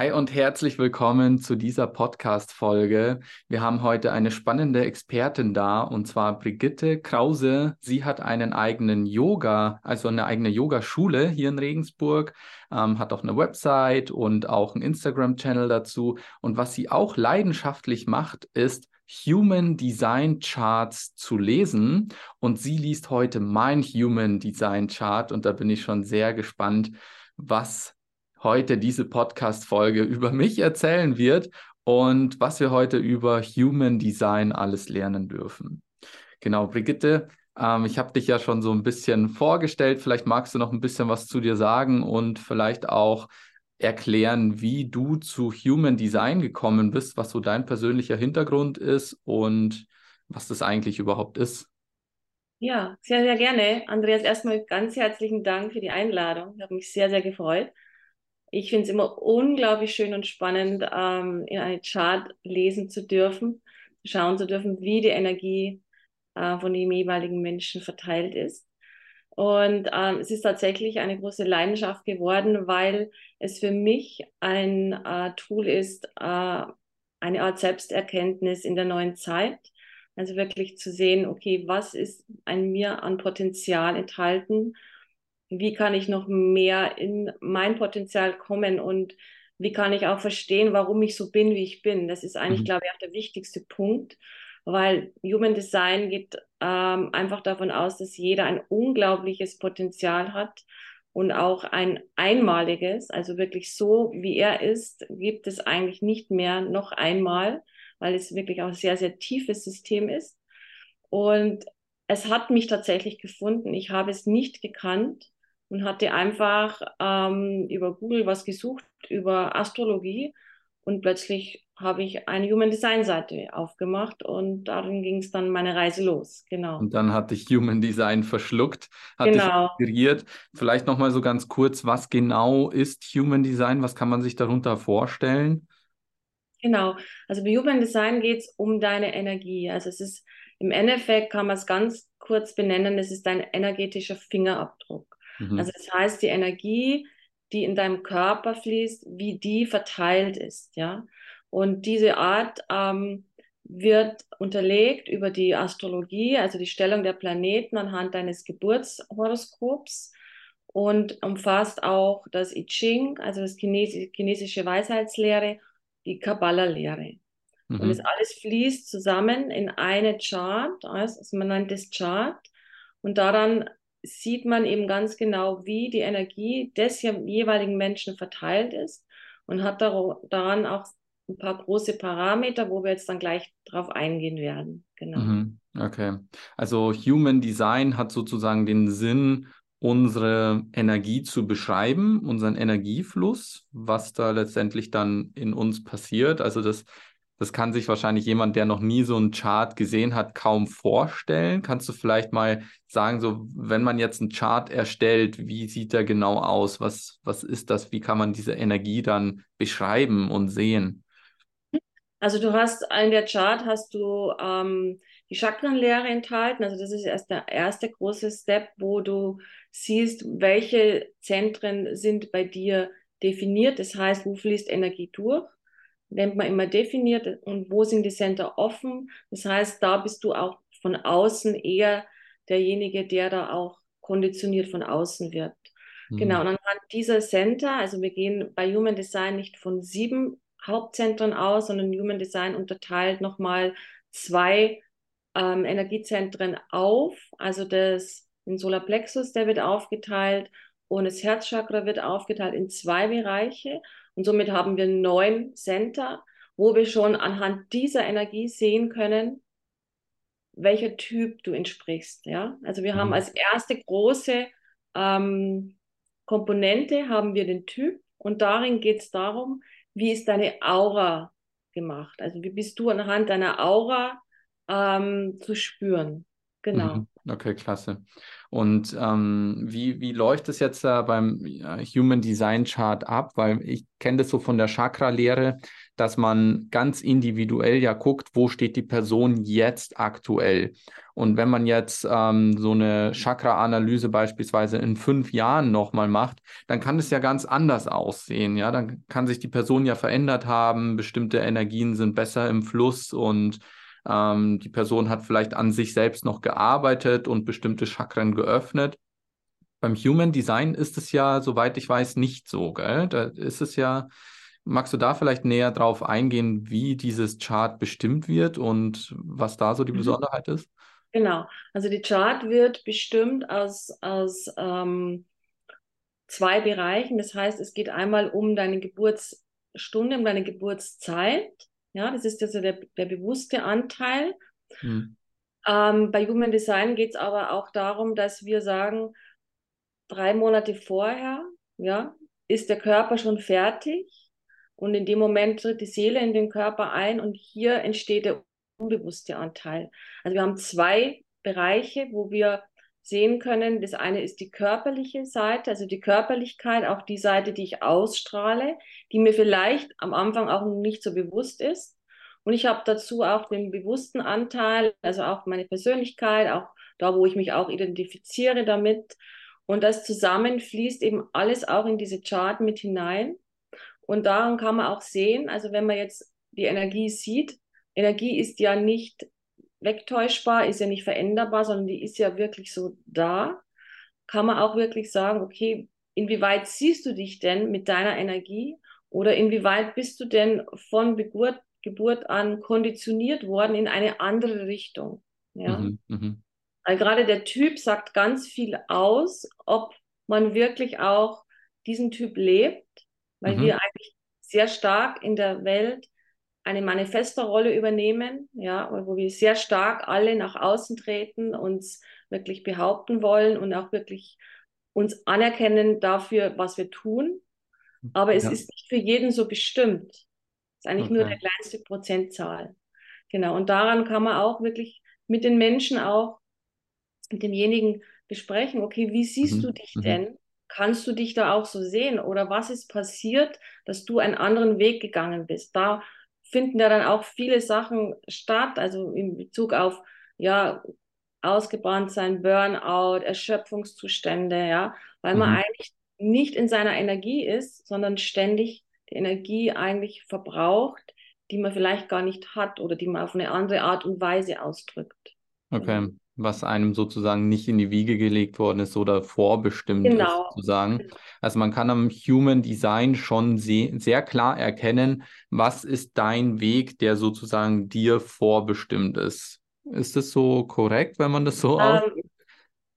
Hi und herzlich willkommen zu dieser Podcast-Folge. Wir haben heute eine spannende Expertin da und zwar Brigitte Krause. Sie hat einen eigenen Yoga, also eine eigene Yogaschule hier in Regensburg, ähm, hat auch eine Website und auch einen Instagram-Channel dazu. Und was sie auch leidenschaftlich macht, ist Human Design Charts zu lesen. Und sie liest heute mein Human Design Chart und da bin ich schon sehr gespannt, was heute diese Podcast-Folge über mich erzählen wird und was wir heute über Human Design alles lernen dürfen. Genau, Brigitte, ähm, ich habe dich ja schon so ein bisschen vorgestellt. Vielleicht magst du noch ein bisschen was zu dir sagen und vielleicht auch erklären, wie du zu Human Design gekommen bist, was so dein persönlicher Hintergrund ist und was das eigentlich überhaupt ist. Ja, sehr, sehr gerne. Andreas, erstmal ganz herzlichen Dank für die Einladung. Ich habe mich sehr, sehr gefreut. Ich finde es immer unglaublich schön und spannend, ähm, in eine Chart lesen zu dürfen, schauen zu dürfen, wie die Energie äh, von dem jeweiligen Menschen verteilt ist. Und ähm, es ist tatsächlich eine große Leidenschaft geworden, weil es für mich ein äh, Tool ist, äh, eine Art Selbsterkenntnis in der neuen Zeit. Also wirklich zu sehen, okay, was ist an mir an Potenzial enthalten wie kann ich noch mehr in mein Potenzial kommen und wie kann ich auch verstehen, warum ich so bin, wie ich bin. Das ist eigentlich, mhm. glaube ich, auch der wichtigste Punkt, weil Human Design geht ähm, einfach davon aus, dass jeder ein unglaubliches Potenzial hat und auch ein einmaliges, also wirklich so, wie er ist, gibt es eigentlich nicht mehr noch einmal, weil es wirklich auch ein sehr, sehr tiefes System ist. Und es hat mich tatsächlich gefunden. Ich habe es nicht gekannt und hatte einfach ähm, über Google was gesucht, über Astrologie und plötzlich habe ich eine Human Design Seite aufgemacht und darin ging es dann meine Reise los. Genau. Und dann hat dich Human Design verschluckt, hat genau. dich inspiriert. Vielleicht nochmal so ganz kurz, was genau ist Human Design? Was kann man sich darunter vorstellen? Genau, also bei Human Design geht es um deine Energie. Also es ist im Endeffekt kann man es ganz kurz benennen, es ist dein energetischer Fingerabdruck. Mhm. Also das heißt, die Energie, die in deinem Körper fließt, wie die verteilt ist, ja. Und diese Art ähm, wird unterlegt über die Astrologie, also die Stellung der Planeten anhand deines Geburtshoroskops und umfasst auch das I Ching, also das chinesische, chinesische Weisheitslehre, die Kabbalah-Lehre. Mhm. Und das alles fließt zusammen in eine Chart, also man nennt es Chart. Und daran sieht man eben ganz genau, wie die Energie des jeweiligen Menschen verteilt ist und hat daran auch ein paar große Parameter, wo wir jetzt dann gleich drauf eingehen werden. Genau. Mhm. Okay. Also Human Design hat sozusagen den Sinn, unsere Energie zu beschreiben, unseren Energiefluss, was da letztendlich dann in uns passiert. Also das das kann sich wahrscheinlich jemand, der noch nie so einen Chart gesehen hat, kaum vorstellen. Kannst du vielleicht mal sagen, so wenn man jetzt einen Chart erstellt, wie sieht der genau aus? Was, was ist das? Wie kann man diese Energie dann beschreiben und sehen? Also du hast in der Chart hast du ähm, die Chakrenlehre enthalten. Also das ist erst der erste große Step, wo du siehst, welche Zentren sind bei dir definiert. Das heißt, wo fließt Energie durch nennt man immer definiert und wo sind die Center offen. Das heißt, da bist du auch von außen eher derjenige, der da auch konditioniert von außen wird. Mhm. Genau, und anhand dieser Center, also wir gehen bei Human Design nicht von sieben Hauptzentren aus, sondern Human Design unterteilt nochmal zwei ähm, Energiezentren auf. Also das, den Solarplexus, der wird aufgeteilt und das Herzchakra wird aufgeteilt in zwei Bereiche. Und somit haben wir neun Center, wo wir schon anhand dieser Energie sehen können, welcher Typ du entsprichst. Ja? Also wir mhm. haben als erste große ähm, Komponente haben wir den Typ und darin geht es darum, wie ist deine Aura gemacht? Also wie bist du anhand deiner Aura ähm, zu spüren? Genau. Mhm. Okay, klasse. Und ähm, wie, wie läuft es jetzt äh, beim äh, Human Design Chart ab? Weil ich kenne das so von der Chakra-Lehre, dass man ganz individuell ja guckt, wo steht die Person jetzt aktuell. Und wenn man jetzt ähm, so eine Chakra-Analyse beispielsweise in fünf Jahren nochmal macht, dann kann es ja ganz anders aussehen. Ja, dann kann sich die Person ja verändert haben, bestimmte Energien sind besser im Fluss und ähm, die Person hat vielleicht an sich selbst noch gearbeitet und bestimmte Chakren geöffnet. Beim Human Design ist es ja, soweit ich weiß, nicht so, gell? Da ist es ja, magst du da vielleicht näher drauf eingehen, wie dieses Chart bestimmt wird und was da so die mhm. Besonderheit ist? Genau, also die Chart wird bestimmt aus, aus ähm, zwei Bereichen. Das heißt, es geht einmal um deine Geburtsstunde, um deine Geburtszeit ja, das ist also der, der bewusste Anteil. Hm. Ähm, bei Human Design geht es aber auch darum, dass wir sagen, drei Monate vorher, ja, ist der Körper schon fertig und in dem Moment tritt die Seele in den Körper ein und hier entsteht der unbewusste Anteil. Also wir haben zwei Bereiche, wo wir sehen können. Das eine ist die körperliche Seite, also die Körperlichkeit, auch die Seite, die ich ausstrahle, die mir vielleicht am Anfang auch nicht so bewusst ist. Und ich habe dazu auch den bewussten Anteil, also auch meine Persönlichkeit, auch da, wo ich mich auch identifiziere damit. Und das zusammen fließt eben alles auch in diese Chart mit hinein. Und daran kann man auch sehen, also wenn man jetzt die Energie sieht, Energie ist ja nicht wegtäuschbar, ist ja nicht veränderbar, sondern die ist ja wirklich so da, kann man auch wirklich sagen, okay, inwieweit siehst du dich denn mit deiner Energie oder inwieweit bist du denn von Geburt, Geburt an konditioniert worden in eine andere Richtung? Ja? Mhm, mh. Weil gerade der Typ sagt ganz viel aus, ob man wirklich auch diesen Typ lebt, weil mhm. wir eigentlich sehr stark in der Welt eine Manifestorrolle übernehmen, ja, wo wir sehr stark alle nach außen treten, uns wirklich behaupten wollen und auch wirklich uns anerkennen dafür, was wir tun. Aber es ja. ist nicht für jeden so bestimmt. Es ist eigentlich okay. nur der kleinste Prozentzahl. Genau. Und daran kann man auch wirklich mit den Menschen auch, mit demjenigen besprechen, okay, wie siehst mhm. du dich mhm. denn? Kannst du dich da auch so sehen? Oder was ist passiert, dass du einen anderen Weg gegangen bist? Da finden da dann auch viele Sachen statt, also in Bezug auf, ja, ausgebrannt sein, Burnout, Erschöpfungszustände, ja, weil man mhm. eigentlich nicht in seiner Energie ist, sondern ständig die Energie eigentlich verbraucht, die man vielleicht gar nicht hat oder die man auf eine andere Art und Weise ausdrückt. Okay. Genau was einem sozusagen nicht in die Wiege gelegt worden ist oder vorbestimmt genau. ist, sozusagen. Also man kann am Human Design schon sehr, sehr klar erkennen, was ist dein Weg, der sozusagen dir vorbestimmt ist. Ist das so korrekt, wenn man das so ähm, ausdrückt?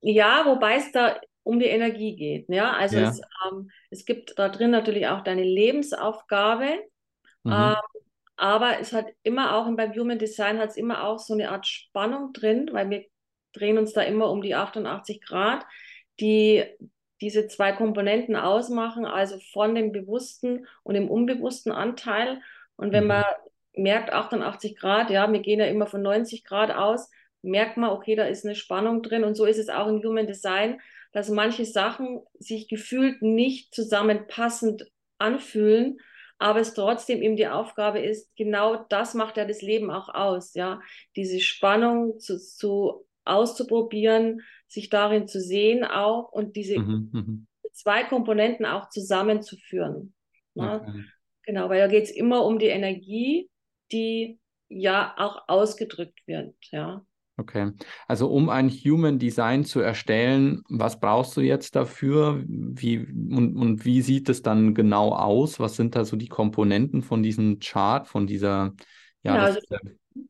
Ja, wobei es da um die Energie geht. Ja, also ja. Es, ähm, es gibt da drin natürlich auch deine Lebensaufgabe. Mhm. Ähm, aber es hat immer auch, und beim Human Design hat es immer auch so eine Art Spannung drin, weil wir drehen uns da immer um die 88 Grad, die diese zwei Komponenten ausmachen, also von dem bewussten und dem unbewussten Anteil. Und wenn mhm. man merkt 88 Grad, ja, wir gehen ja immer von 90 Grad aus, merkt man, okay, da ist eine Spannung drin. Und so ist es auch im Human Design, dass manche Sachen sich gefühlt nicht zusammenpassend anfühlen, aber es trotzdem eben die Aufgabe ist, genau das macht ja das Leben auch aus, ja, diese Spannung zu, zu auszuprobieren, sich darin zu sehen auch und diese mhm, mhm. zwei Komponenten auch zusammenzuführen. Ne? Okay. Genau, weil da geht es immer um die Energie, die ja auch ausgedrückt wird, ja. Okay, also um ein Human Design zu erstellen, was brauchst du jetzt dafür? Wie, und, und wie sieht es dann genau aus? Was sind da so die Komponenten von diesem Chart, von dieser, ja, ja also,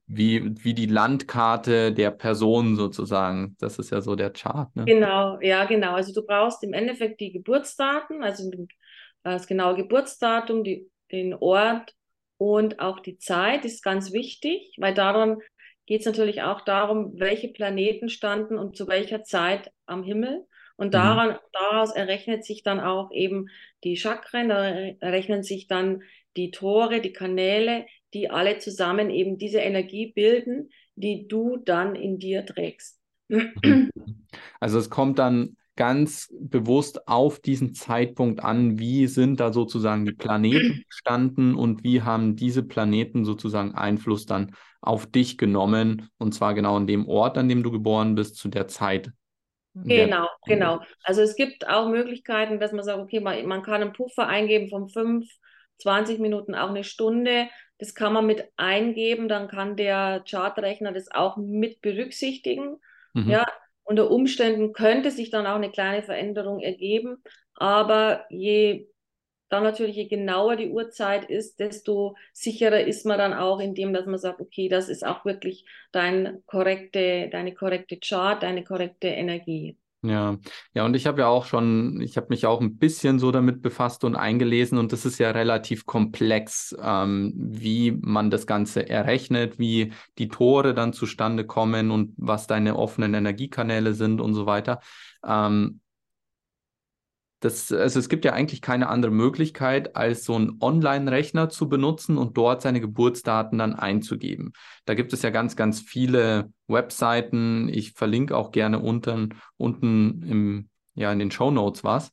wie, wie die Landkarte der Person sozusagen. Das ist ja so der Chart. Ne? Genau, ja, genau. Also du brauchst im Endeffekt die Geburtsdaten, also das genaue Geburtsdatum, die, den Ort und auch die Zeit ist ganz wichtig, weil daran geht es natürlich auch darum, welche Planeten standen und zu welcher Zeit am Himmel. Und mhm. daran, mhm. daraus errechnet sich dann auch eben die Chakren, da errechnen sich dann die Tore, die Kanäle, die alle zusammen eben diese Energie bilden, die du dann in dir trägst. Also es kommt dann ganz bewusst auf diesen Zeitpunkt an, wie sind da sozusagen die Planeten gestanden und wie haben diese Planeten sozusagen Einfluss dann auf dich genommen und zwar genau an dem Ort, an dem du geboren bist, zu der Zeit. Genau, genau. Also es gibt auch Möglichkeiten, dass man sagt, okay, man, man kann einen Puffer eingeben von 5, 20 Minuten, auch eine Stunde. Das kann man mit eingeben, dann kann der Chartrechner das auch mit berücksichtigen. Mhm. Ja, unter Umständen könnte sich dann auch eine kleine Veränderung ergeben, aber je dann natürlich, je genauer die Uhrzeit ist, desto sicherer ist man dann auch, indem dass man sagt, okay, das ist auch wirklich dein korrekte, deine korrekte Chart, deine korrekte Energie. Ja, ja, und ich habe ja auch schon, ich habe mich auch ein bisschen so damit befasst und eingelesen und das ist ja relativ komplex, ähm, wie man das Ganze errechnet, wie die Tore dann zustande kommen und was deine offenen Energiekanäle sind und so weiter. Ähm, das, also es gibt ja eigentlich keine andere Möglichkeit, als so einen Online-Rechner zu benutzen und dort seine Geburtsdaten dann einzugeben. Da gibt es ja ganz, ganz viele Webseiten. Ich verlinke auch gerne unten, unten im, ja, in den Show Notes was.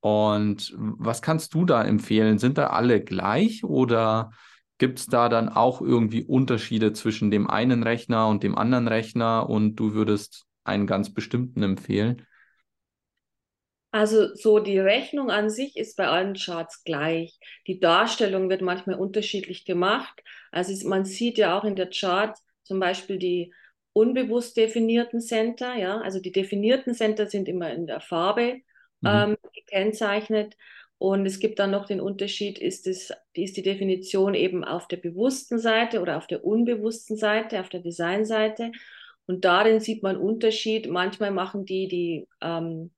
Und was kannst du da empfehlen? Sind da alle gleich oder gibt es da dann auch irgendwie Unterschiede zwischen dem einen Rechner und dem anderen Rechner und du würdest einen ganz bestimmten empfehlen? Also so die Rechnung an sich ist bei allen Charts gleich. Die Darstellung wird manchmal unterschiedlich gemacht. Also man sieht ja auch in der Chart zum Beispiel die unbewusst definierten Center. Ja, also die definierten Center sind immer in der Farbe mhm. ähm, gekennzeichnet. Und es gibt dann noch den Unterschied, ist, es, ist die Definition eben auf der bewussten Seite oder auf der unbewussten Seite, auf der Designseite. Und darin sieht man Unterschied. Manchmal machen die die ähm,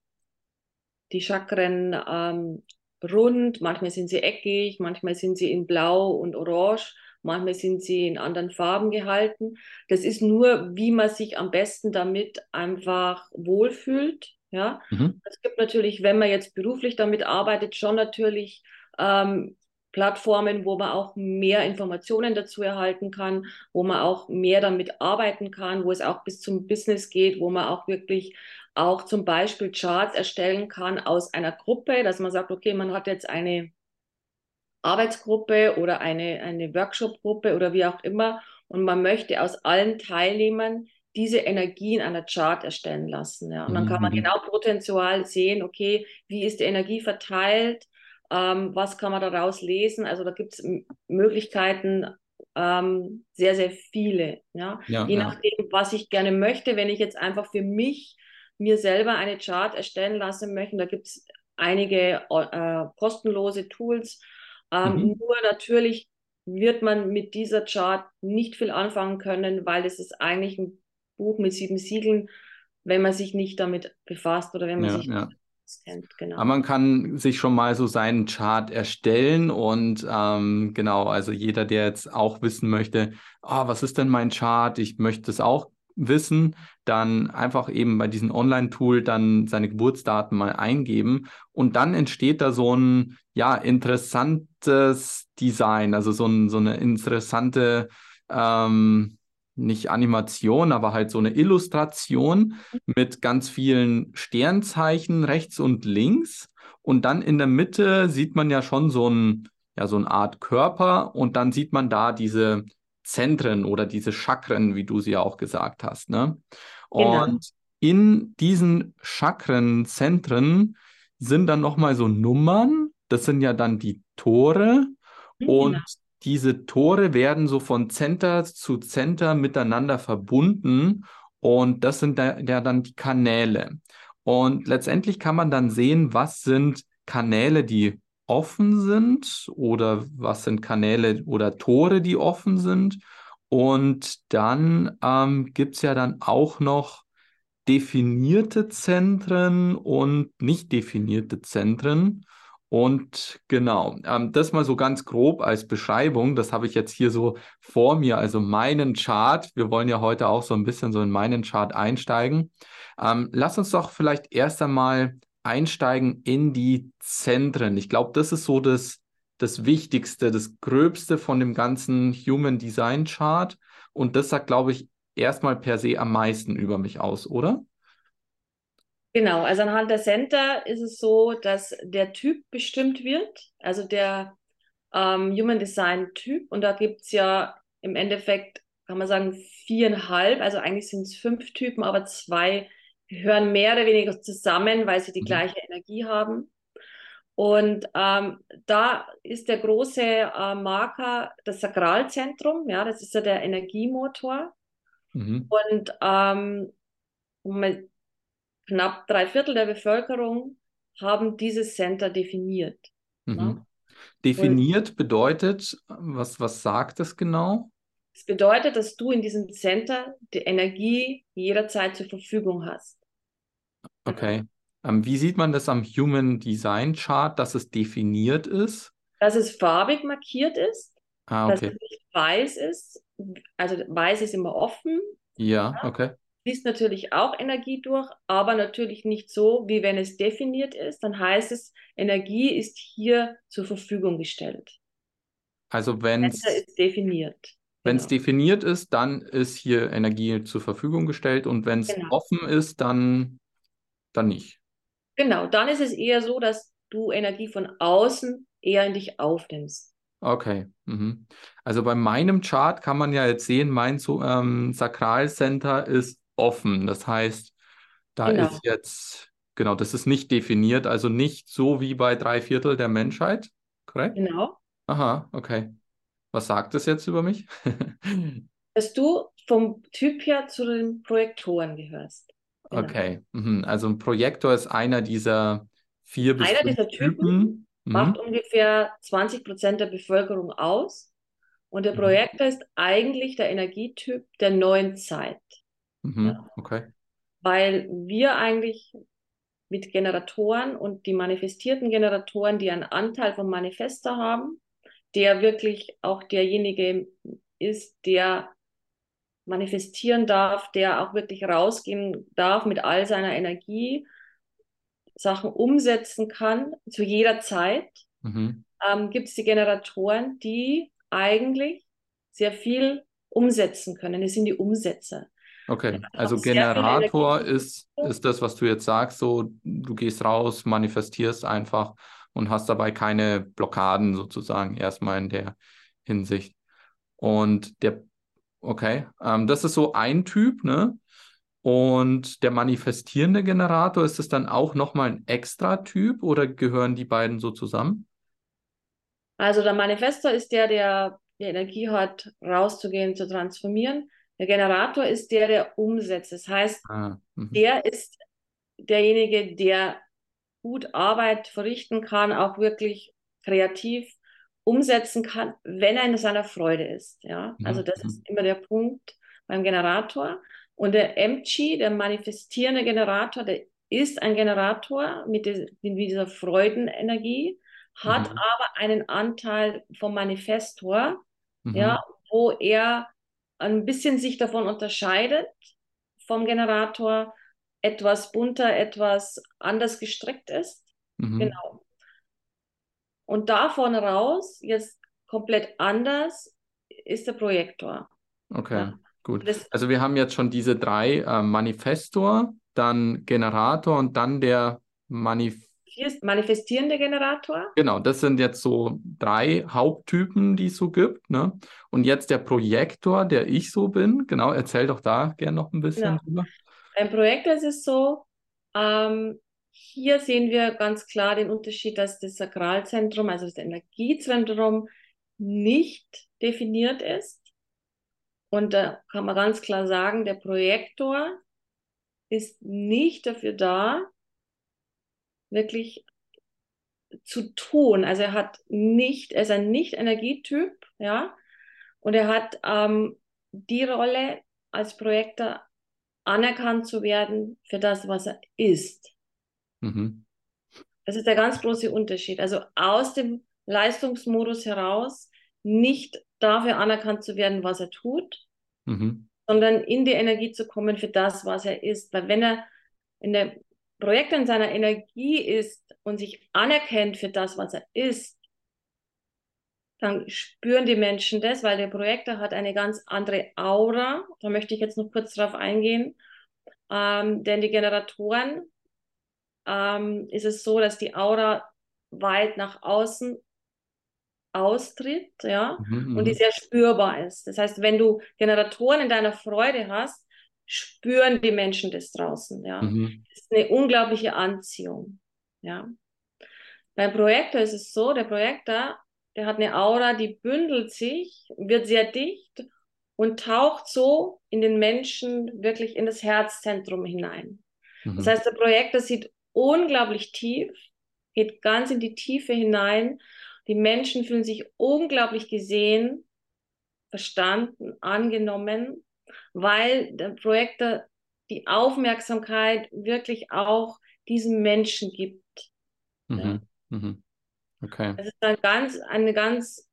die Chakren ähm, rund, manchmal sind sie eckig, manchmal sind sie in Blau und Orange, manchmal sind sie in anderen Farben gehalten. Das ist nur, wie man sich am besten damit einfach wohlfühlt. Ja, mhm. es gibt natürlich, wenn man jetzt beruflich damit arbeitet, schon natürlich ähm, Plattformen, wo man auch mehr Informationen dazu erhalten kann, wo man auch mehr damit arbeiten kann, wo es auch bis zum Business geht, wo man auch wirklich auch zum Beispiel Charts erstellen kann aus einer Gruppe, dass man sagt, okay, man hat jetzt eine Arbeitsgruppe oder eine, eine Workshop-Gruppe oder wie auch immer und man möchte aus allen Teilnehmern diese Energie in einer Chart erstellen lassen. Ja. Und dann kann man mhm. genau Potenzial sehen, okay, wie ist die Energie verteilt, ähm, was kann man daraus lesen. Also da gibt es Möglichkeiten, ähm, sehr, sehr viele. Ja? ja Je ja. nachdem, was ich gerne möchte, wenn ich jetzt einfach für mich mir selber eine Chart erstellen lassen möchten, da gibt es einige äh, kostenlose Tools. Ähm, mhm. Nur natürlich wird man mit dieser Chart nicht viel anfangen können, weil es ist eigentlich ein Buch mit sieben Siegeln, wenn man sich nicht damit befasst oder wenn man ja, sich ja. Kennt, genau. Aber man kann sich schon mal so seinen Chart erstellen und ähm, genau, also jeder, der jetzt auch wissen möchte, oh, was ist denn mein Chart? Ich möchte es auch wissen, dann einfach eben bei diesem Online-Tool dann seine Geburtsdaten mal eingeben und dann entsteht da so ein ja interessantes Design, also so, ein, so eine interessante ähm, nicht Animation, aber halt so eine Illustration mit ganz vielen Sternzeichen rechts und links. Und dann in der Mitte sieht man ja schon so ein, ja, so eine Art Körper und dann sieht man da diese Zentren oder diese Chakren, wie du sie ja auch gesagt hast. Ne? Genau. Und in diesen Chakrenzentren sind dann nochmal so Nummern, das sind ja dann die Tore. Mhm, und genau. diese Tore werden so von Center zu Center miteinander verbunden. Und das sind ja da dann die Kanäle. Und letztendlich kann man dann sehen, was sind Kanäle, die offen sind oder was sind Kanäle oder Tore, die offen sind. Und dann ähm, gibt es ja dann auch noch definierte Zentren und nicht definierte Zentren. Und genau, ähm, das mal so ganz grob als Beschreibung. Das habe ich jetzt hier so vor mir, also meinen Chart. Wir wollen ja heute auch so ein bisschen so in meinen Chart einsteigen. Ähm, lass uns doch vielleicht erst einmal einsteigen in die Zentren. Ich glaube, das ist so das, das Wichtigste, das Gröbste von dem ganzen Human Design Chart. Und das sagt, glaube ich, erstmal per se am meisten über mich aus, oder? Genau, also anhand der Center ist es so, dass der Typ bestimmt wird, also der ähm, Human Design Typ. Und da gibt es ja im Endeffekt, kann man sagen, viereinhalb, also eigentlich sind es fünf Typen, aber zwei gehören mehr oder weniger zusammen, weil sie die mhm. gleiche Energie haben. Und ähm, da ist der große äh, Marker das Sakralzentrum, ja, das ist ja der Energiemotor. Mhm. Und ähm, knapp drei Viertel der Bevölkerung haben dieses Center definiert. Mhm. Ne? Definiert Und bedeutet, was, was sagt das genau? Es bedeutet, dass du in diesem Center die Energie jederzeit zur Verfügung hast. Okay. Ähm, wie sieht man das am Human Design Chart, dass es definiert ist? Dass es farbig markiert ist, ah, okay. dass es nicht weiß ist. Also weiß ist immer offen. Ja, ja. okay fließt natürlich auch Energie durch, aber natürlich nicht so, wie wenn es definiert ist. Dann heißt es, Energie ist hier zur Verfügung gestellt. Also wenn es definiert. Wenn es genau. definiert ist, dann ist hier Energie zur Verfügung gestellt und wenn es genau. offen ist, dann, dann nicht. Genau, dann ist es eher so, dass du Energie von außen eher in dich aufnimmst. Okay. Mhm. Also bei meinem Chart kann man ja jetzt sehen, mein ähm, Sakralcenter ist offen. Das heißt, da genau. ist jetzt, genau, das ist nicht definiert, also nicht so wie bei drei Viertel der Menschheit, korrekt? Genau. Aha, okay. Was sagt das jetzt über mich? Dass du vom Typ her zu den Projektoren gehörst. Okay, mhm. also ein Projektor ist einer dieser vier bis einer dieser Typen. Typen. Mhm. Macht ungefähr 20 Prozent der Bevölkerung aus. Und der mhm. Projektor ist eigentlich der Energietyp der neuen Zeit. Mhm, ja. Okay. Weil wir eigentlich mit Generatoren und die manifestierten Generatoren, die einen Anteil vom Manifester haben, der wirklich auch derjenige ist, der manifestieren darf, der auch wirklich rausgehen darf mit all seiner Energie, Sachen umsetzen kann zu jeder Zeit, mhm. ähm, gibt es die Generatoren, die eigentlich sehr viel umsetzen können. Es sind die Umsetzer. Okay, also Generator ist, ist das, was du jetzt sagst, so du gehst raus, manifestierst einfach und hast dabei keine Blockaden sozusagen erstmal in der Hinsicht. Und der, okay, ähm, das ist so ein Typ, ne? Und der manifestierende Generator, ist es dann auch nochmal ein extra Typ oder gehören die beiden so zusammen? Also der Manifestor ist der, der die Energie hat, rauszugehen, zu transformieren. Der Generator ist der, der umsetzt. Das heißt, ah, mhm. der ist derjenige, der gut Arbeit verrichten kann, auch wirklich kreativ umsetzen kann, wenn er in seiner Freude ist. Ja, mhm. also das mhm. ist immer der Punkt beim Generator. Und der MG, der manifestierende Generator, der ist ein Generator mit, dieser Freudenenergie, hat mhm. aber einen Anteil vom Manifestor, mhm. ja, wo er ein bisschen sich davon unterscheidet vom Generator, etwas bunter, etwas anders gestrickt ist. Mhm. Genau. Und davon raus, jetzt komplett anders, ist der Projektor. Okay, ja. gut. Das, also wir haben jetzt schon diese drei, äh, Manifestor, dann Generator und dann der Manifestor manifestierende Generator. Genau, das sind jetzt so drei Haupttypen, die es so gibt. Ne? Und jetzt der Projektor, der ich so bin. Genau, erzähl doch da gerne noch ein bisschen genau. drüber. Ein Projektor ist es so, ähm, hier sehen wir ganz klar den Unterschied, dass das Sakralzentrum, also das Energiezentrum, nicht definiert ist. Und da kann man ganz klar sagen, der Projektor ist nicht dafür da, wirklich zu tun. Also er hat nicht, er ist ein Nicht-Energietyp, ja, und er hat ähm, die Rolle als Projektor anerkannt zu werden für das, was er ist. Mhm. Das ist der ganz große Unterschied. Also aus dem Leistungsmodus heraus nicht dafür anerkannt zu werden, was er tut, mhm. sondern in die Energie zu kommen für das, was er ist. Weil wenn er in der Projekt in seiner Energie ist und sich anerkennt für das, was er ist, dann spüren die Menschen das, weil der Projektor hat eine ganz andere Aura. Da möchte ich jetzt noch kurz drauf eingehen. Ähm, denn die Generatoren ähm, ist es so, dass die Aura weit nach außen austritt, ja, mhm, und die mhm. sehr spürbar ist. Das heißt, wenn du Generatoren in deiner Freude hast, spüren die Menschen das draußen, ja. Mhm. Das ist eine unglaubliche Anziehung, ja. Beim Projektor ist es so, der Projektor, der hat eine Aura, die bündelt sich, wird sehr dicht und taucht so in den Menschen wirklich in das Herzzentrum hinein. Mhm. Das heißt, der Projektor sieht unglaublich tief, geht ganz in die Tiefe hinein. Die Menschen fühlen sich unglaublich gesehen, verstanden, angenommen, weil der Projektor die Aufmerksamkeit wirklich auch diesem Menschen gibt. Mhm. Ja. Mhm. Okay. Es ist eine ganz, eine ganz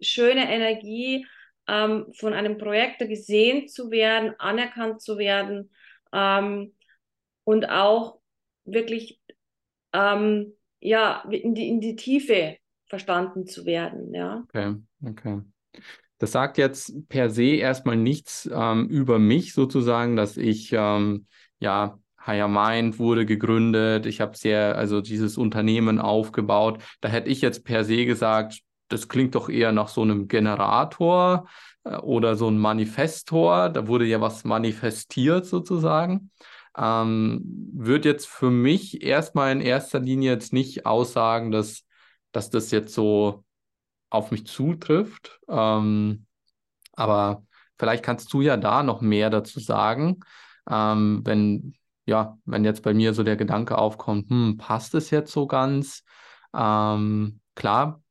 schöne Energie, ähm, von einem Projektor gesehen zu werden, anerkannt zu werden ähm, und auch wirklich ähm, ja, in die, in die Tiefe verstanden zu werden. Ja. Okay, okay. Das sagt jetzt per se erstmal nichts ähm, über mich sozusagen, dass ich ähm, ja Higher Mind wurde gegründet, ich habe sehr, also dieses Unternehmen aufgebaut. Da hätte ich jetzt per se gesagt, das klingt doch eher nach so einem Generator äh, oder so ein Manifestor. Da wurde ja was manifestiert sozusagen. Ähm, wird jetzt für mich erstmal in erster Linie jetzt nicht aussagen, dass, dass das jetzt so auf mich zutrifft. Ähm, aber vielleicht kannst du ja da noch mehr dazu sagen, ähm, wenn ja, wenn jetzt bei mir so der Gedanke aufkommt, hm, passt es jetzt so ganz? Ähm, klar,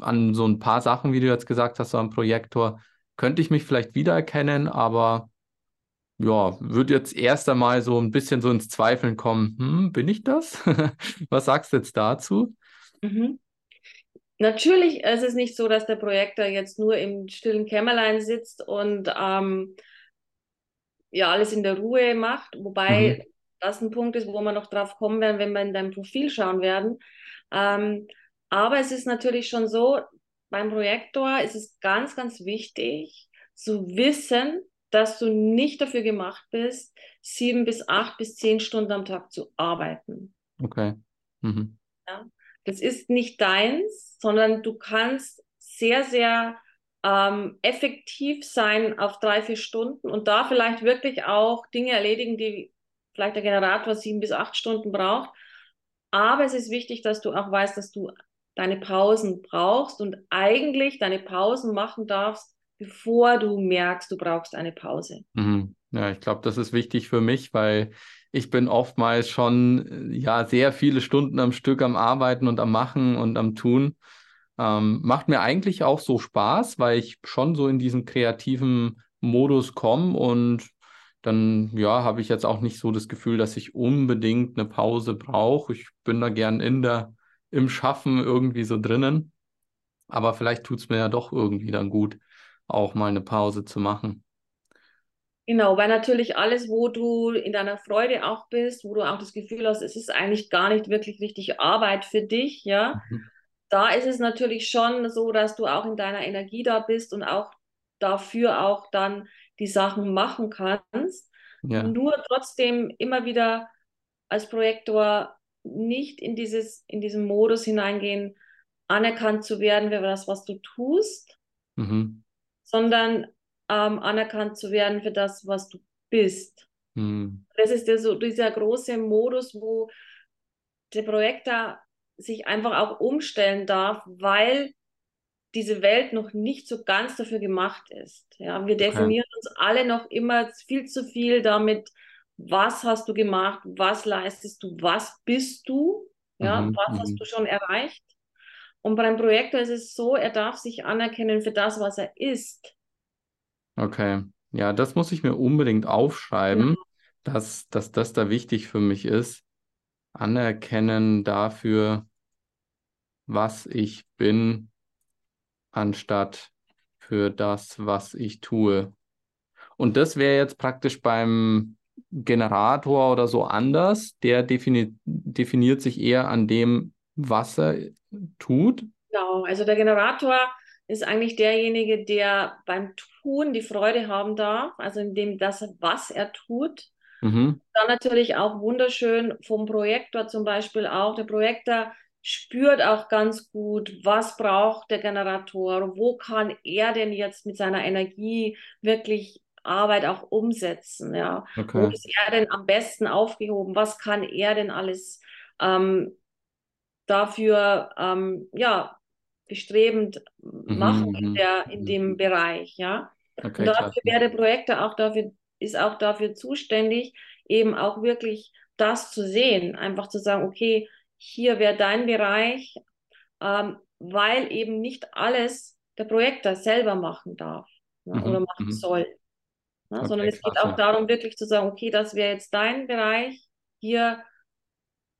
an so ein paar Sachen, wie du jetzt gesagt hast, so am Projektor, könnte ich mich vielleicht wiedererkennen, aber ja, würde jetzt erst einmal so ein bisschen so ins Zweifeln kommen, hm, bin ich das? Was sagst du jetzt dazu? Mhm. Natürlich ist es nicht so, dass der Projektor jetzt nur im stillen Kämmerlein sitzt und ähm, ja alles in der Ruhe macht, wobei mhm. das ein Punkt ist, wo wir noch drauf kommen werden, wenn wir in dein Profil schauen werden. Ähm, aber es ist natürlich schon so, beim Projektor ist es ganz, ganz wichtig zu wissen, dass du nicht dafür gemacht bist, sieben bis acht bis zehn Stunden am Tag zu arbeiten. Okay. Mhm. Ja, das ist nicht deins, sondern du kannst sehr, sehr ähm, effektiv sein auf drei, vier Stunden und da vielleicht wirklich auch Dinge erledigen, die vielleicht der Generator sieben bis acht Stunden braucht. Aber es ist wichtig, dass du auch weißt, dass du deine Pausen brauchst und eigentlich deine Pausen machen darfst, bevor du merkst, du brauchst eine Pause. Mhm. Ja, ich glaube, das ist wichtig für mich, weil ich bin oftmals schon ja sehr viele Stunden am Stück am Arbeiten und am Machen und am Tun. Ähm, macht mir eigentlich auch so Spaß, weil ich schon so in diesen kreativen Modus komme und dann ja, habe ich jetzt auch nicht so das Gefühl, dass ich unbedingt eine Pause brauche. Ich bin da gern in der, im Schaffen irgendwie so drinnen. Aber vielleicht tut es mir ja doch irgendwie dann gut, auch mal eine Pause zu machen. Genau, weil natürlich alles, wo du in deiner Freude auch bist, wo du auch das Gefühl hast, es ist eigentlich gar nicht wirklich richtig Arbeit für dich, ja, mhm da ist es natürlich schon so, dass du auch in deiner Energie da bist und auch dafür auch dann die Sachen machen kannst. Ja. Nur trotzdem immer wieder als Projektor nicht in dieses, in diesen Modus hineingehen, anerkannt zu werden für das, was du tust, mhm. Sondern ähm, anerkannt zu werden für das, was du bist. Mhm. Das ist der, so dieser große Modus, wo der Projektor sich einfach auch umstellen darf, weil diese Welt noch nicht so ganz dafür gemacht ist. Ja, wir definieren okay. uns alle noch immer viel zu viel damit, was hast du gemacht, was leistest du, was bist du, ja, mhm, was hast mhm. du schon erreicht. Und beim Projektor ist es so, er darf sich anerkennen für das, was er ist. Okay, ja, das muss ich mir unbedingt aufschreiben, mhm. dass, dass das da wichtig für mich ist. Anerkennen dafür, was ich bin, anstatt für das, was ich tue. Und das wäre jetzt praktisch beim Generator oder so anders. Der defini definiert sich eher an dem, was er tut. Genau, also der Generator ist eigentlich derjenige, der beim Tun die Freude haben darf, also in dem das, was er tut. Mhm. Dann natürlich auch wunderschön vom Projektor zum Beispiel auch. Der Projektor spürt auch ganz gut, was braucht der Generator, wo kann er denn jetzt mit seiner Energie wirklich Arbeit auch umsetzen, ja. Okay. Wo ist er denn am besten aufgehoben? Was kann er denn alles ähm, dafür, ähm, ja, bestrebend mhm, machen in, mhm, der, in mhm. dem Bereich, ja. Okay, und dafür wäre der Projektor auch dafür, ist auch dafür zuständig, eben auch wirklich das zu sehen, einfach zu sagen, okay, hier wäre dein Bereich, ähm, weil eben nicht alles der Projektor selber machen darf ja, mhm, oder machen mhm. soll. Ja, okay, sondern es geht auch darum, wirklich zu sagen, okay, das wäre jetzt dein Bereich, hier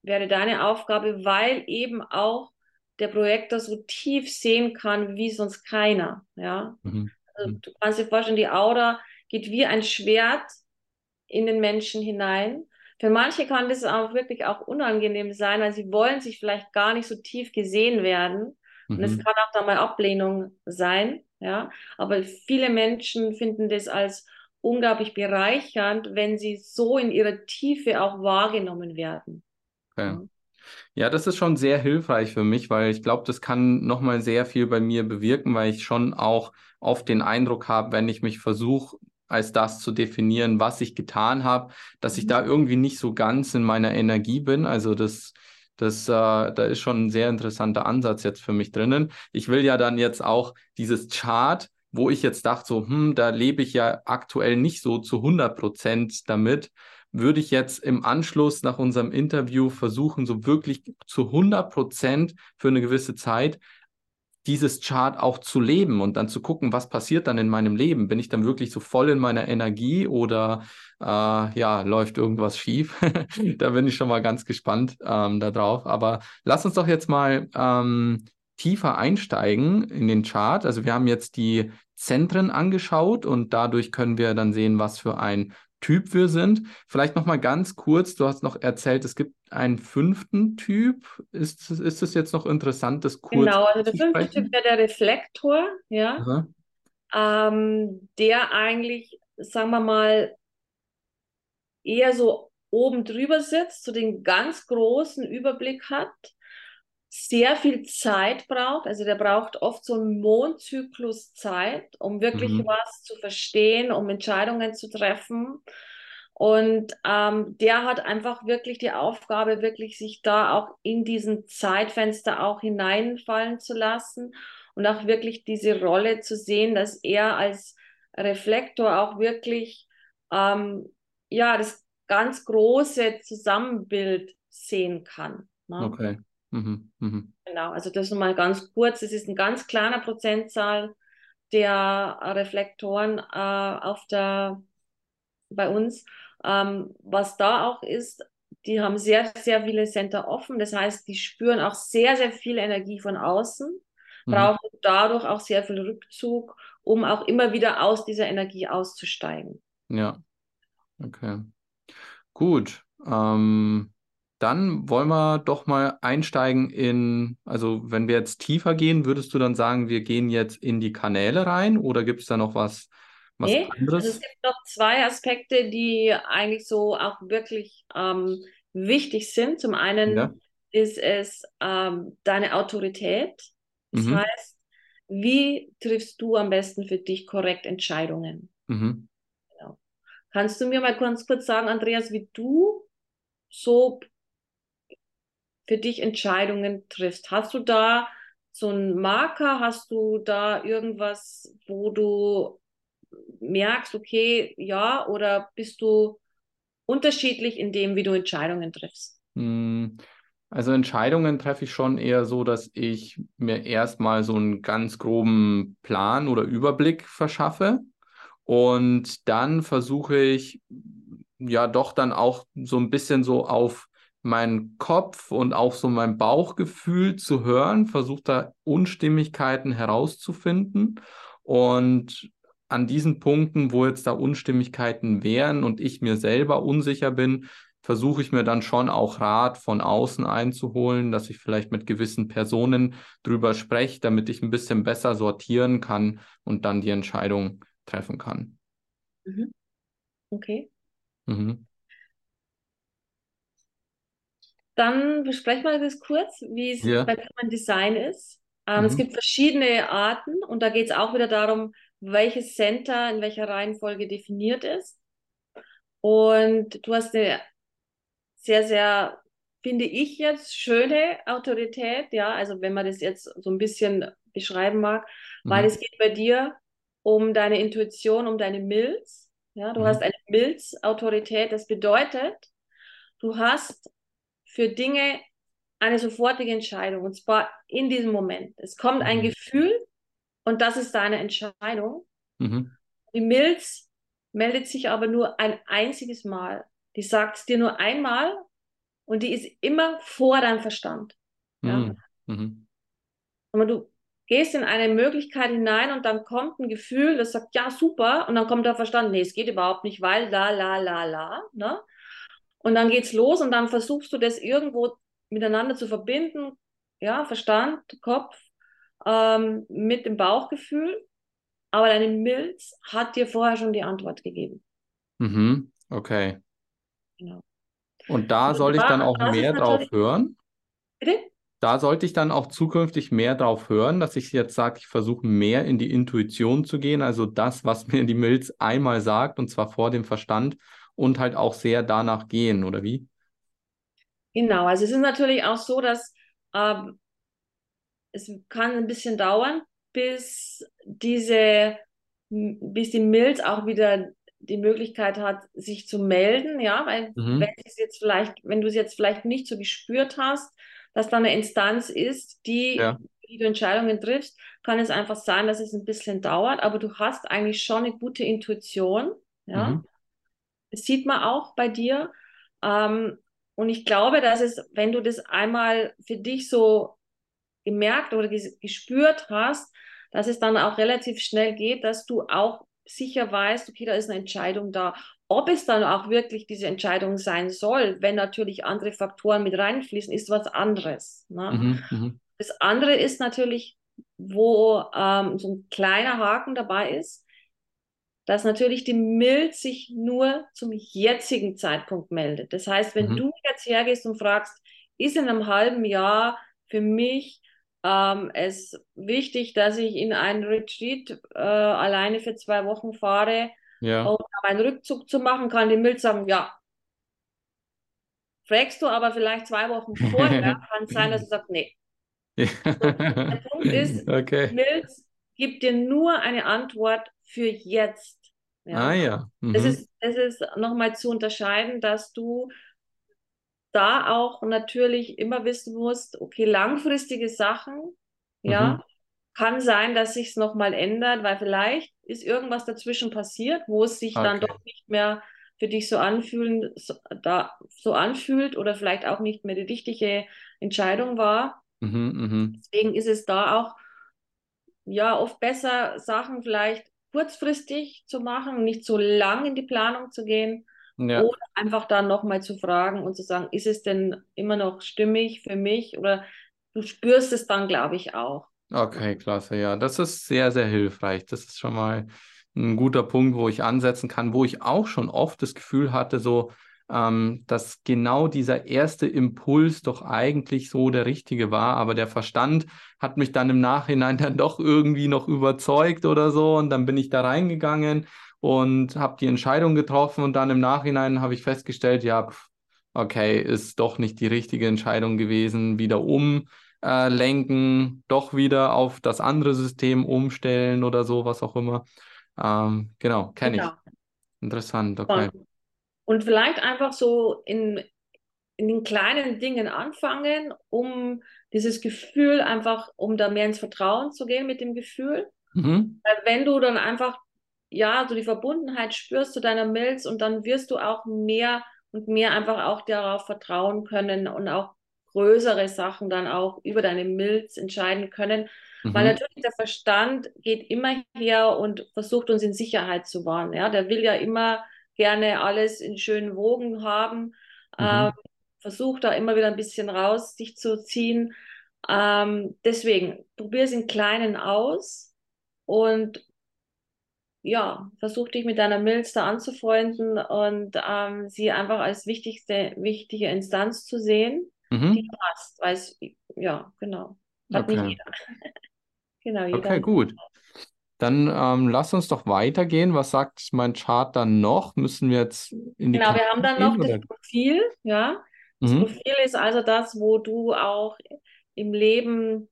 wäre deine Aufgabe, weil eben auch der Projektor so tief sehen kann wie sonst keiner. Ja? Mhm. Also, mhm. du kannst dir vorstellen, die Aura geht wie ein Schwert in den Menschen hinein. Für manche kann das auch wirklich auch unangenehm sein, weil sie wollen sich vielleicht gar nicht so tief gesehen werden. Mhm. Und es mhm. kann auch da mal Ablehnung sein. Ja? Aber viele Menschen finden das als unglaublich bereichernd, wenn sie so in ihrer Tiefe auch wahrgenommen werden. Okay. Ja, das ist schon sehr hilfreich für mich, weil ich glaube, das kann nochmal sehr viel bei mir bewirken, weil ich schon auch oft den Eindruck habe, wenn ich mich versuche, als das zu definieren, was ich getan habe, dass ich da mhm. irgendwie nicht so ganz in meiner Energie bin. Also das, das, äh, da ist schon ein sehr interessanter Ansatz jetzt für mich drinnen. Ich will ja dann jetzt auch dieses Chart, wo ich jetzt dachte, so, hm, da lebe ich ja aktuell nicht so zu 100 Prozent damit, würde ich jetzt im Anschluss nach unserem Interview versuchen, so wirklich zu 100 Prozent für eine gewisse Zeit dieses Chart auch zu leben und dann zu gucken, was passiert dann in meinem Leben. Bin ich dann wirklich so voll in meiner Energie oder äh, ja, läuft irgendwas schief? da bin ich schon mal ganz gespannt ähm, darauf. Aber lass uns doch jetzt mal ähm, tiefer einsteigen in den Chart. Also wir haben jetzt die Zentren angeschaut und dadurch können wir dann sehen, was für ein Typ wir sind. Vielleicht noch mal ganz kurz, du hast noch erzählt, es gibt einen fünften Typ. Ist, ist es jetzt noch interessant, das kurz Genau, also der fünfte Typ wäre der Reflektor, ja. Ähm, der eigentlich, sagen wir mal, eher so oben drüber sitzt, so den ganz großen Überblick hat sehr viel Zeit braucht. Also der braucht oft so einen Mondzyklus Zeit, um wirklich mhm. was zu verstehen, um Entscheidungen zu treffen. Und ähm, der hat einfach wirklich die Aufgabe, wirklich sich da auch in diesen Zeitfenster auch hineinfallen zu lassen und auch wirklich diese Rolle zu sehen, dass er als Reflektor auch wirklich ähm, ja das ganz große Zusammenbild sehen kann. Ne? Okay. Mhm, mhm. Genau, also das nochmal ganz kurz. Es ist ein ganz kleiner Prozentzahl der Reflektoren äh, auf der, bei uns. Ähm, was da auch ist, die haben sehr, sehr viele Center offen. Das heißt, die spüren auch sehr, sehr viel Energie von außen, mhm. brauchen dadurch auch sehr viel Rückzug, um auch immer wieder aus dieser Energie auszusteigen. Ja, okay. Gut. Ähm, dann wollen wir doch mal einsteigen in, also wenn wir jetzt tiefer gehen, würdest du dann sagen, wir gehen jetzt in die Kanäle rein oder gibt es da noch was, was nee, anderes? Also es gibt noch zwei Aspekte, die eigentlich so auch wirklich ähm, wichtig sind. Zum einen ja. ist es ähm, deine Autorität. Das mhm. heißt, wie triffst du am besten für dich korrekt Entscheidungen? Mhm. Genau. Kannst du mir mal ganz kurz sagen, Andreas, wie du so für dich Entscheidungen triffst. Hast du da so einen Marker? Hast du da irgendwas, wo du merkst, okay, ja, oder bist du unterschiedlich in dem, wie du Entscheidungen triffst? Hm, also Entscheidungen treffe ich schon eher so, dass ich mir erstmal so einen ganz groben Plan oder Überblick verschaffe und dann versuche ich ja doch dann auch so ein bisschen so auf meinen Kopf und auch so mein Bauchgefühl zu hören, versucht da Unstimmigkeiten herauszufinden und an diesen Punkten, wo jetzt da Unstimmigkeiten wären und ich mir selber unsicher bin, versuche ich mir dann schon auch Rat von außen einzuholen, dass ich vielleicht mit gewissen Personen drüber spreche, damit ich ein bisschen besser sortieren kann und dann die Entscheidung treffen kann. Mhm. Okay. Mhm. Dann besprechen wir das kurz, wie es Ja. beim Human Design ist. Ähm, Es Mhm. gibt verschiedene Arten und da geht es auch wieder darum, welches Center in welcher Reihenfolge definiert ist. Und du hast eine sehr, sehr, finde ich jetzt, schöne Autorität, ja, also wenn man das jetzt so ein bisschen beschreiben mag, weil Mhm. es geht bei dir um deine Intuition, um deine Milz. Ja, du Mhm. hast eine Milz-Autorität. Das bedeutet, du hast für Dinge eine sofortige Entscheidung und zwar in diesem Moment. Es kommt ein Mhm. Gefühl und das ist deine Entscheidung. Mhm. Die Milz meldet sich aber nur ein einziges Mal. Die sagt es dir nur einmal und die ist immer vor deinem Verstand. Ja? Mhm. Mhm. Aber du gehst in eine Möglichkeit hinein und dann kommt ein Gefühl, das sagt, ja, super, und dann kommt der Verstand, nee, es geht überhaupt nicht, weil la, la, la, la. Ne? Und dann geht's los und dann versuchst du das irgendwo miteinander zu verbinden, ja, Verstand, Kopf, ähm, mit dem Bauchgefühl. Aber deine Milz hat dir vorher schon die Antwort gegeben. Mhm. Okay. Genau. Und da Und soll ich da- dann auch mehr drauf hören? Bitte? Da sollte ich dann auch zukünftig mehr drauf hören, dass ich jetzt sage, ich versuche mehr in die Intuition zu gehen, also das, was mir die Milz einmal sagt, und zwar vor dem Verstand und halt auch sehr danach gehen, oder wie? Genau, also es ist natürlich auch so, dass ähm, es kann ein bisschen dauern, bis diese, bis die Milz auch wieder die Möglichkeit hat, sich zu melden, ja, weil Mhm. wenn es jetzt vielleicht, wenn du es jetzt vielleicht nicht so gespürt hast, dass da eine Instanz ist, die, Ja. die du Entscheidungen triffst, kann es einfach sein, dass es ein bisschen dauert, aber du hast eigentlich schon eine gute Intuition, ja. Mhm. Das sieht man auch bei dir. Ähm, und ich glaube, dass es, wenn du das einmal für dich so gemerkt oder ges gespürt hast, dass es dann auch relativ schnell geht, dass du auch sicher weißt, okay, da ist eine Entscheidung da. Ob es dann auch wirklich diese Entscheidung sein soll, wenn natürlich andere Faktoren mit reinfließen, ist was anderes. Ne? Mhm. Mhm. Das andere ist natürlich, wo ähm, so ein kleiner Haken dabei ist, dass natürlich die Milz sich nur zum jetzigen Zeitpunkt meldet. Das heißt, wenn Mhm. du jetzt hergehst und fragst, ist in einem halben Jahr für mich ähm, es wichtig, dass ich in ein Retreat äh, alleine für zwei Wochen fahre, Ja. um einen Rückzug zu machen, kann die Milz sagen, ja. Fragst du aber vielleicht zwei Wochen vorher, kann es sein, dass du sagst, nee. Der Punkt ist, Okay. Milz gibt dir nur eine Antwort für jetzt. Ja? Ah ja. Es Mhm. ist, es ist nochmal zu unterscheiden, dass du da auch natürlich immer wissen musst, okay, langfristige Sachen, ja, Mhm. kann sein, dass sich's nochmal ändert, weil vielleicht ist irgendwas dazwischen passiert, wo es sich dann Okay. doch nicht mehr für dich so anfühlen, so, da, so anfühlt oder vielleicht auch nicht mehr die richtige Entscheidung war. Mhm. Mhm. Deswegen ist es da auch ja oft besser, Sachen vielleicht kurzfristig zu machen nicht so lang in die Planung zu gehen Ja. oder einfach dann nochmal zu fragen und zu sagen, ist es denn immer noch stimmig für mich oder du spürst es dann, glaube ich, auch. Okay, klasse, ja. Das ist sehr, sehr hilfreich. Das ist schon mal ein guter Punkt, wo ich ansetzen kann, wo ich auch schon oft das Gefühl hatte, so, ähm, dass genau dieser erste Impuls doch eigentlich so der richtige war, aber der Verstand hat mich dann im Nachhinein dann doch irgendwie noch überzeugt oder so und dann bin ich da reingegangen und habe die Entscheidung getroffen und dann im Nachhinein habe ich festgestellt, ja, okay, ist doch nicht die richtige Entscheidung gewesen, wieder um äh, lenken, doch wieder auf das andere System umstellen oder so, was auch immer. Ähm, genau, kenne ich. Genau. Interessant, okay. Und, und vielleicht einfach so in, in den kleinen Dingen anfangen, um dieses Gefühl einfach, um da mehr ins Vertrauen zu gehen mit dem Gefühl. Mhm. Weil wenn du dann einfach, ja, so die Verbundenheit spürst zu deiner Milz und dann wirst du auch mehr und mehr einfach auch darauf vertrauen können und auch größere Sachen dann auch über deine Milz entscheiden können. Weil Mhm. natürlich der Verstand geht immer her und versucht uns in Sicherheit zu wahren. Ja, der will ja immer gerne alles in schönen Wogen haben. Mhm. Ähm, versuch da immer wieder ein bisschen raus, dich zu ziehen. Ähm, deswegen, probier es in Kleinen aus und ja, versuch dich mit deiner Milz da anzufreunden und ähm, sie einfach als wichtigste, wichtige Instanz zu sehen, mhm. die du hast. Weil es, ja, genau. Hat okay. nicht jeder. genau, jeder. Okay, gut. Dann ähm, lass uns doch weitergehen. Was sagt mein Chart dann noch? Müssen wir jetzt in die Genau, wir haben dann noch oder? das Profil, ja. Das mhm. Profil ist also das, wo du auch im Leben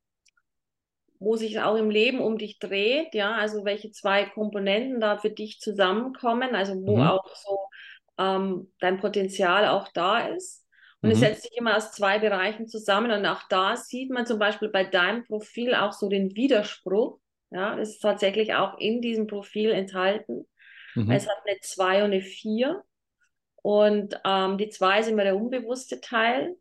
wo sich auch im Leben um dich dreht, ja, also welche zwei Komponenten da für dich zusammenkommen, also wo mhm. auch so ähm, dein Potenzial auch da ist. Und mhm. es setzt sich immer aus zwei Bereichen zusammen und auch da sieht man zum Beispiel bei deinem Profil auch so den Widerspruch, ja, ist tatsächlich auch in diesem Profil enthalten. Mhm. Es hat eine 2 und eine 4 und ähm, die 2 ist immer der unbewusste Teil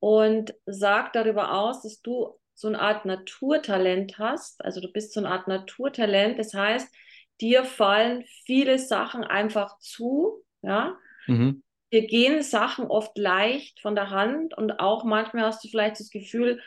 und sagt darüber aus, dass du so eine Art Naturtalent hast. Also du bist so eine Art Naturtalent. Das heißt, dir fallen viele Sachen einfach zu. Ja. Mhm. Dir gehen Sachen oft leicht von der Hand und auch manchmal hast du vielleicht das Gefühl,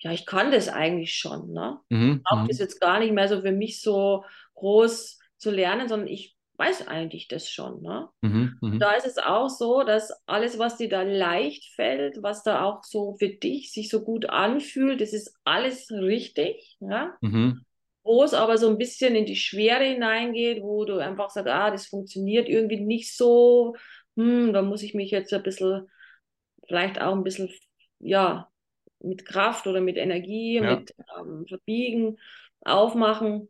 ja, ich kann das eigentlich schon. Ne? Mhm. Auch das jetzt gar nicht mehr so für mich so groß zu lernen, sondern ich weiß eigentlich das schon. Ne? Mhm, mh. Da ist es auch so, dass alles, was dir da leicht fällt, was da auch so für dich sich so gut anfühlt, das ist alles richtig. Ja? Mhm. Wo es aber so ein bisschen in die Schwere hineingeht, wo du einfach sagst, ah, das funktioniert irgendwie nicht so, hm, da muss ich mich jetzt ein bisschen, vielleicht auch ein bisschen, ja, mit Kraft oder mit Energie, ja. mit ähm, Verbiegen aufmachen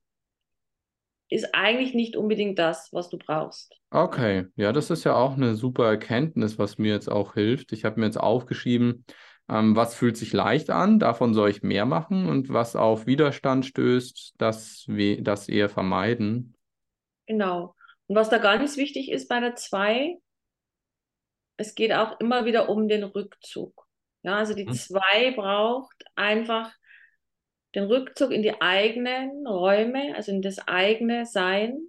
ist eigentlich nicht unbedingt das, was du brauchst. Okay, ja, das ist ja auch eine super Erkenntnis, was mir jetzt auch hilft. Ich habe mir jetzt aufgeschrieben, ähm, was fühlt sich leicht an, davon soll ich mehr machen und was auf Widerstand stößt, das, das eher vermeiden. Genau. Und was da ganz wichtig ist bei der 2, es geht auch immer wieder um den Rückzug. Ja, also die 2 hm. braucht einfach den Rückzug in die eigenen Räume, also in das eigene Sein,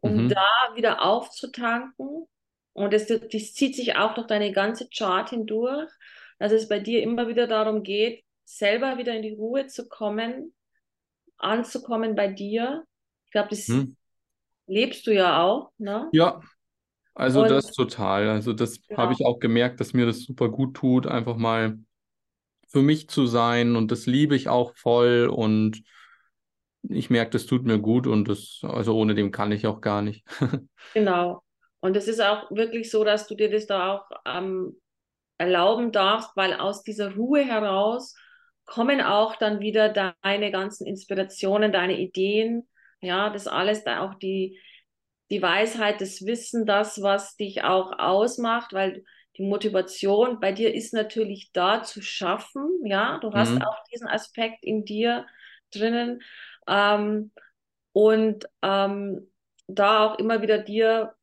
um mhm. da wieder aufzutanken. Und das, das zieht sich auch durch deine ganze Chart hindurch, dass es bei dir immer wieder darum geht, selber wieder in die Ruhe zu kommen, anzukommen bei dir. Ich glaube, das hm. lebst du ja auch, ne? Ja, also Und, das total. Also das genau. habe ich auch gemerkt, dass mir das super gut tut, einfach mal für mich zu sein und das liebe ich auch voll und ich merke, das tut mir gut und das, also ohne dem kann ich auch gar nicht. genau. Und es ist auch wirklich so, dass du dir das da auch ähm, erlauben darfst, weil aus dieser Ruhe heraus kommen auch dann wieder deine ganzen Inspirationen, deine Ideen, ja, das alles, da auch die, die Weisheit, das Wissen, das, was dich auch ausmacht, weil die Motivation bei dir ist natürlich da zu schaffen. Ja, du hast mhm. auch diesen Aspekt in dir drinnen. Ähm, und ähm, da auch immer wieder dir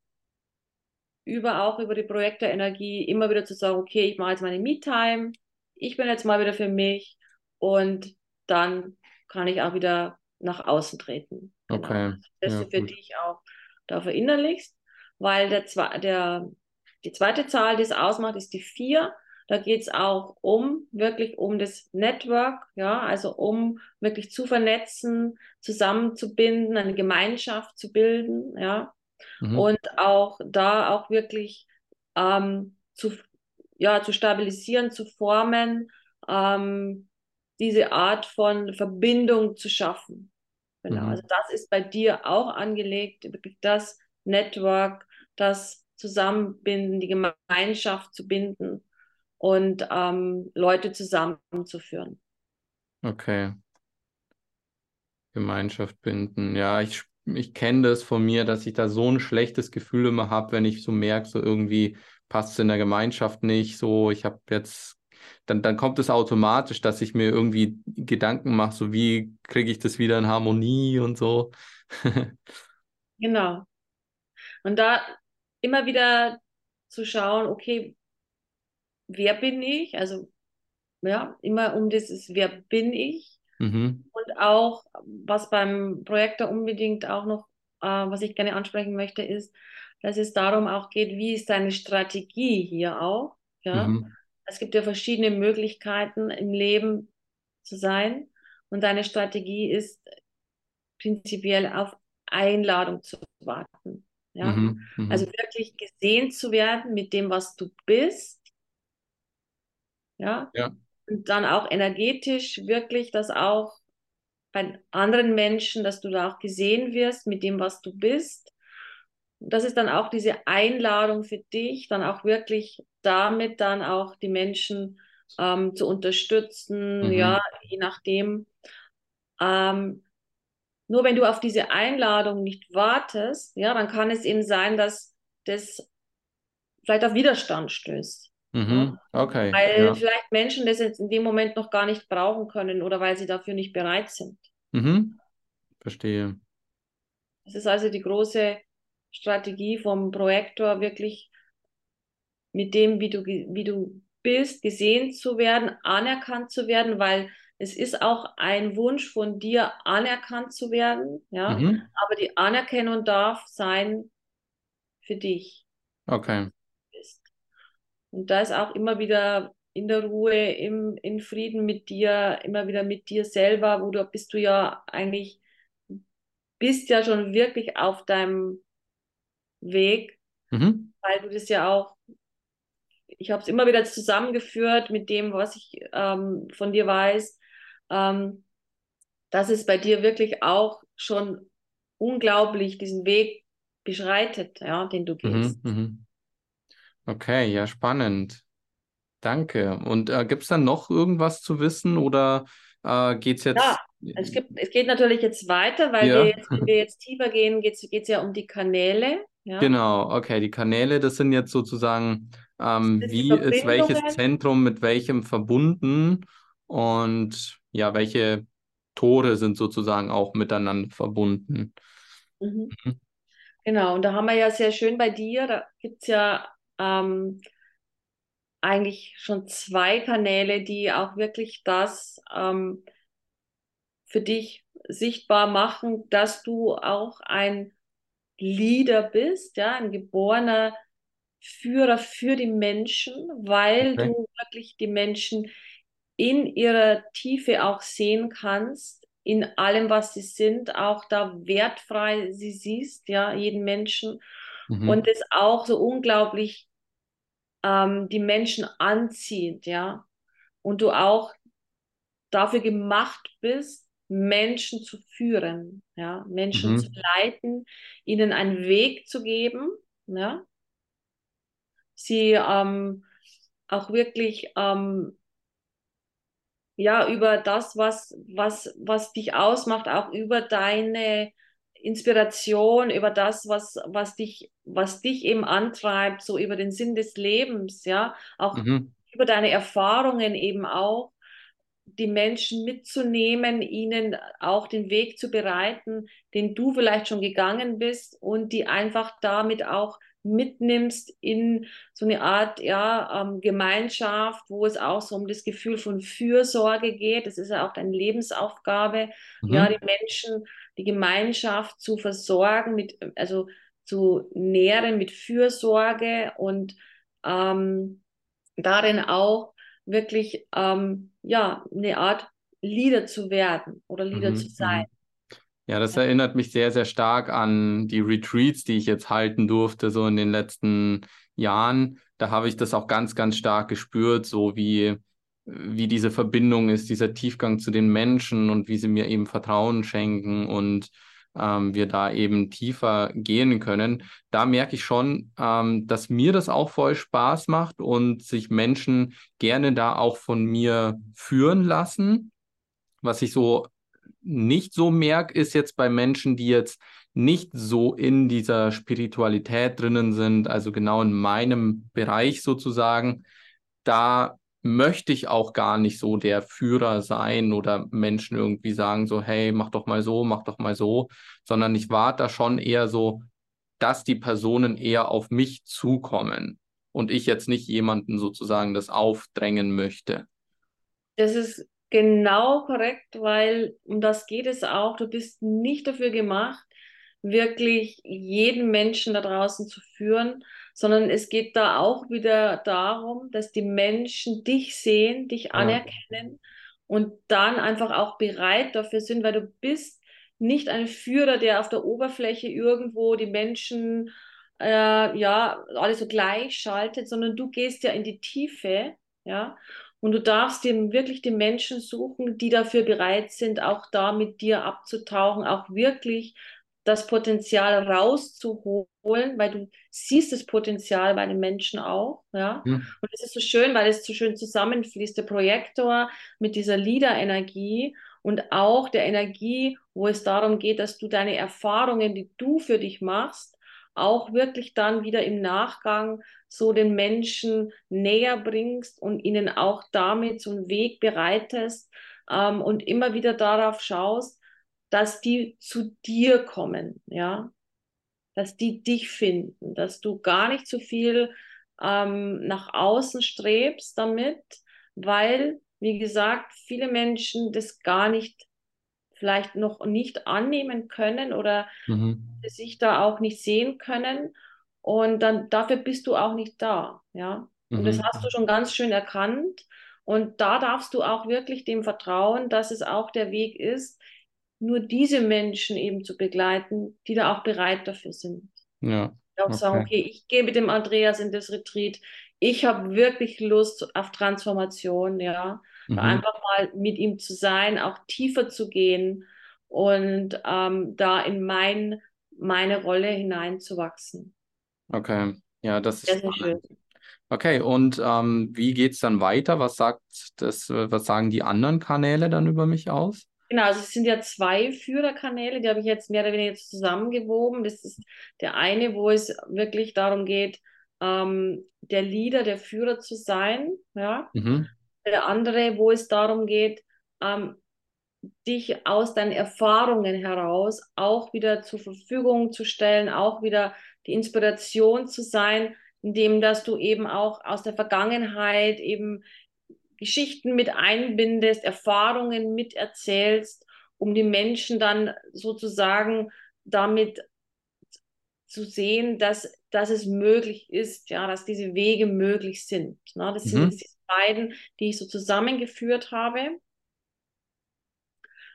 über auch über die Projekte-Energie immer wieder zu sagen, okay, ich mache jetzt meine Me-Time, ich bin jetzt mal wieder für mich und dann kann ich auch wieder nach außen treten. Genau. Okay. Dass ja, du für gut. dich auch da verinnerlichst, weil der, der die zweite Zahl, die es ausmacht, ist die vier. Da geht es auch um, wirklich um das Network, ja, also um wirklich zu vernetzen, zusammenzubinden, eine Gemeinschaft zu bilden, ja. Mhm. Und auch da auch wirklich ähm, zu, ja, zu stabilisieren, zu formen, ähm, diese Art von Verbindung zu schaffen. Genau. Mhm. Also das ist bei dir auch angelegt, wirklich das Network, das zusammenbinden, die Gemeinschaft zu binden und ähm, Leute zusammenzuführen. Okay. Gemeinschaft binden. Ja, ich, ich kenne das von mir, dass ich da so ein schlechtes Gefühl immer habe, wenn ich so merke, so irgendwie passt es in der Gemeinschaft nicht. So, ich habe jetzt, dann, dann kommt es automatisch, dass ich mir irgendwie Gedanken mache, so wie kriege ich das wieder in Harmonie und so. genau. Und da immer wieder zu schauen, okay, wer bin ich? Also ja, immer um dieses, wer bin ich? Mhm. Und auch, was beim Projekt da unbedingt auch noch, äh, was ich gerne ansprechen möchte, ist, dass es darum auch geht, wie ist deine Strategie hier auch? Ja, mhm. Es gibt ja verschiedene Möglichkeiten im Leben zu sein und deine Strategie ist prinzipiell auf Einladung zu warten. Ja, mhm. Mhm. also wirklich gesehen zu werden mit dem, was du bist. Ja. ja. Und dann auch energetisch wirklich das auch bei anderen Menschen, dass du da auch gesehen wirst mit dem, was du bist. Das ist dann auch diese Einladung für dich, dann auch wirklich damit dann auch die Menschen ähm, zu unterstützen, mhm. ja, je nachdem. Ähm, nur wenn du auf diese Einladung nicht wartest, ja, dann kann es eben sein, dass das vielleicht auf Widerstand stößt. Mhm. Okay. Weil ja. vielleicht Menschen das jetzt in dem Moment noch gar nicht brauchen können oder weil sie dafür nicht bereit sind. Mhm. Verstehe. Das ist also die große Strategie vom Projektor, wirklich mit dem, wie du, wie du bist, gesehen zu werden, anerkannt zu werden, weil es ist auch ein Wunsch von dir, anerkannt zu werden, ja. Mhm. Aber die Anerkennung darf sein für dich. Okay. Und da ist auch immer wieder in der Ruhe, im, in Frieden mit dir, immer wieder mit dir selber, wo du bist du ja eigentlich, bist ja schon wirklich auf deinem Weg, mhm. weil du das ja auch, ich habe es immer wieder zusammengeführt mit dem, was ich ähm, von dir weiß, ähm, dass es bei dir wirklich auch schon unglaublich diesen Weg beschreitet, ja, den du mhm, gehst. Mhm, okay, ja, spannend. Danke. Und äh, gibt es dann noch irgendwas zu wissen oder äh, geht es jetzt? Ja, es, gibt, es geht natürlich jetzt weiter, weil ja. wir jetzt, wenn wir jetzt tiefer gehen, geht es ja um die Kanäle. Ja? Genau, okay. Die Kanäle, das sind jetzt sozusagen, ähm, wie ist welches Zentrum mit welchem verbunden und ja, welche Tore sind sozusagen auch miteinander verbunden. Mhm. Mhm. Genau, und da haben wir ja sehr schön bei dir, da gibt es ja ähm, eigentlich schon zwei Kanäle, die auch wirklich das ähm, für dich sichtbar machen, dass du auch ein Leader bist, ja, ein geborener Führer für die Menschen, weil okay. du wirklich die Menschen in ihrer Tiefe auch sehen kannst, in allem, was sie sind, auch da wertfrei sie siehst, ja, jeden Menschen. Mhm. Und es auch so unglaublich ähm, die Menschen anzieht, ja. Und du auch dafür gemacht bist, Menschen zu führen, ja, Menschen mhm. zu leiten, ihnen einen Weg zu geben, ja. Sie ähm, auch wirklich ähm, ja über das, was, was, was dich ausmacht, auch über deine Inspiration, über das, was, was dich, was dich eben antreibt, so über den Sinn des Lebens, ja, auch mhm. über deine Erfahrungen eben auch, die Menschen mitzunehmen, ihnen auch den Weg zu bereiten, den du vielleicht schon gegangen bist und die einfach damit auch mitnimmst in so eine Art ja, ähm, Gemeinschaft, wo es auch so um das Gefühl von Fürsorge geht. Das ist ja auch deine Lebensaufgabe, mhm. ja, die Menschen, die Gemeinschaft zu versorgen, mit, also zu nähren mit Fürsorge und ähm, darin auch wirklich ähm, ja, eine Art Leader zu werden oder Leader mhm. zu sein. Mhm. Ja, das erinnert mich sehr, sehr stark an die Retreats, die ich jetzt halten durfte, so in den letzten Jahren. Da habe ich das auch ganz, ganz stark gespürt, so wie, wie diese Verbindung ist, dieser Tiefgang zu den Menschen und wie sie mir eben Vertrauen schenken und ähm, wir da eben tiefer gehen können. Da merke ich schon, ähm, dass mir das auch voll Spaß macht und sich Menschen gerne da auch von mir führen lassen. Was ich so nicht so merke, ist jetzt bei Menschen, die jetzt nicht so in dieser Spiritualität drinnen sind, also genau in meinem Bereich sozusagen, da möchte ich auch gar nicht so der Führer sein oder Menschen irgendwie sagen so, hey, mach doch mal so, mach doch mal so, sondern ich warte da schon eher so, dass die Personen eher auf mich zukommen und ich jetzt nicht jemanden sozusagen das aufdrängen möchte. Das ist Genau korrekt, weil um das geht es auch. Du bist nicht dafür gemacht, wirklich jeden Menschen da draußen zu führen, sondern es geht da auch wieder darum, dass die Menschen dich sehen, dich anerkennen und dann einfach auch bereit dafür sind, weil du bist nicht ein Führer, der auf der Oberfläche irgendwo die Menschen äh, ja alles so gleich schaltet, sondern du gehst ja in die Tiefe, ja. Und du darfst dir wirklich die Menschen suchen, die dafür bereit sind, auch da mit dir abzutauchen, auch wirklich das Potenzial rauszuholen, weil du siehst das Potenzial bei den Menschen auch, ja. Mhm. Und es ist so schön, weil es so schön zusammenfließt, der Projektor mit dieser Leader-Energie und auch der Energie, wo es darum geht, dass du deine Erfahrungen, die du für dich machst, auch wirklich dann wieder im Nachgang so den Menschen näher bringst und ihnen auch damit so einen Weg bereitest ähm, und immer wieder darauf schaust, dass die zu dir kommen, ja, dass die dich finden, dass du gar nicht so viel ähm, nach außen strebst damit, weil, wie gesagt, viele Menschen das gar nicht vielleicht noch nicht annehmen können oder mhm. sich da auch nicht sehen können. Und dann dafür bist du auch nicht da, ja. Und mhm. das hast du schon ganz schön erkannt. Und da darfst du auch wirklich dem vertrauen, dass es auch der Weg ist, nur diese Menschen eben zu begleiten, die da auch bereit dafür sind. Ja. Auch okay. sagen, okay, ich gehe mit dem Andreas in das Retreat. Ich habe wirklich Lust auf Transformation, ja. Mhm. Einfach mal mit ihm zu sein, auch tiefer zu gehen und ähm, da in mein, meine Rolle hineinzuwachsen. Okay, ja, das ist sehr schön. Okay, und ähm, wie geht es dann weiter? Was sagt das, was sagen die anderen Kanäle dann über mich aus? Genau, also es sind ja zwei Führerkanäle, die habe ich jetzt mehr oder weniger zusammengewoben. Das ist der eine, wo es wirklich darum geht, ähm, der Leader, der Führer zu sein, ja. Mhm der andere, wo es darum geht, ähm, dich aus deinen Erfahrungen heraus auch wieder zur Verfügung zu stellen, auch wieder die Inspiration zu sein, indem dass du eben auch aus der Vergangenheit eben Geschichten mit einbindest, Erfahrungen miterzählst, um die Menschen dann sozusagen damit zu sehen, dass, dass es möglich ist, ja, dass diese Wege möglich sind. Ne? Das mhm. sind jetzt die beiden, die ich so zusammengeführt habe.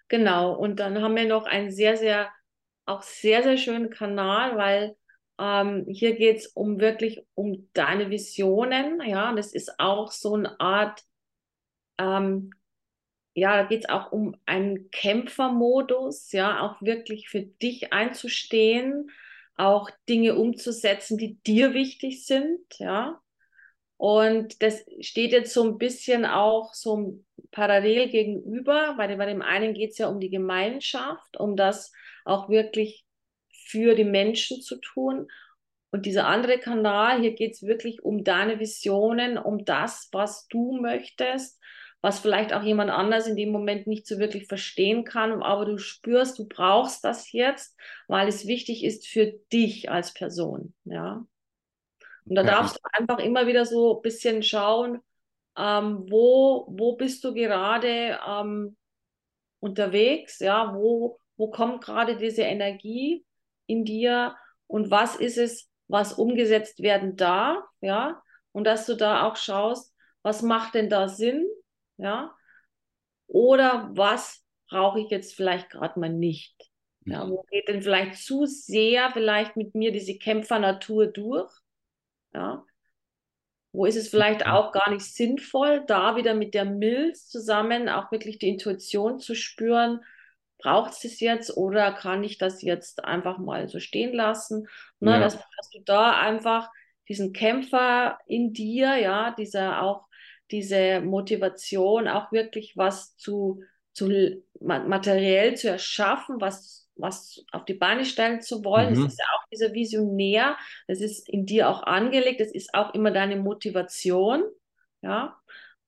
Genau, und dann haben wir noch einen sehr, sehr, auch sehr, sehr schönen Kanal, weil ähm, hier geht es um wirklich um deine Visionen. Ja, das ist auch so eine Art, ähm, ja, da geht es auch um einen Kämpfermodus, ja, auch wirklich für dich einzustehen, auch Dinge umzusetzen, die dir wichtig sind, ja. Und das steht jetzt so ein bisschen auch so parallel gegenüber, weil bei dem einen geht es ja um die Gemeinschaft, um das auch wirklich für die Menschen zu tun. Und dieser andere Kanal, hier geht es wirklich um deine Visionen, um das, was du möchtest, was vielleicht auch jemand anders in dem Moment nicht so wirklich verstehen kann, aber du spürst, du brauchst das jetzt, weil es wichtig ist für dich als Person, ja. Und da darfst du einfach immer wieder so ein bisschen schauen, ähm, wo, wo bist du gerade ähm, unterwegs, ja, wo, wo kommt gerade diese Energie in dir? Und was ist es, was umgesetzt werden darf, ja, und dass du da auch schaust, was macht denn da Sinn, ja, oder was brauche ich jetzt vielleicht gerade mal nicht, ja, mhm. wo geht denn vielleicht zu sehr vielleicht mit mir diese Kämpfernatur durch, ja? Wo ist es vielleicht auch gar nicht sinnvoll, da wieder mit der Milz zusammen auch wirklich die Intuition zu spüren, braucht es das jetzt oder kann ich das jetzt einfach mal so stehen lassen? Ne, ja. dass, dass, du da einfach diesen Kämpfer in dir, ja, dieser auch diese Motivation, auch wirklich was zu, zu materiell zu erschaffen, was was auf die Beine stellen zu wollen. Mhm. Das ist ja auch dieser Visionär, das ist in dir auch angelegt, das ist auch immer deine Motivation, ja,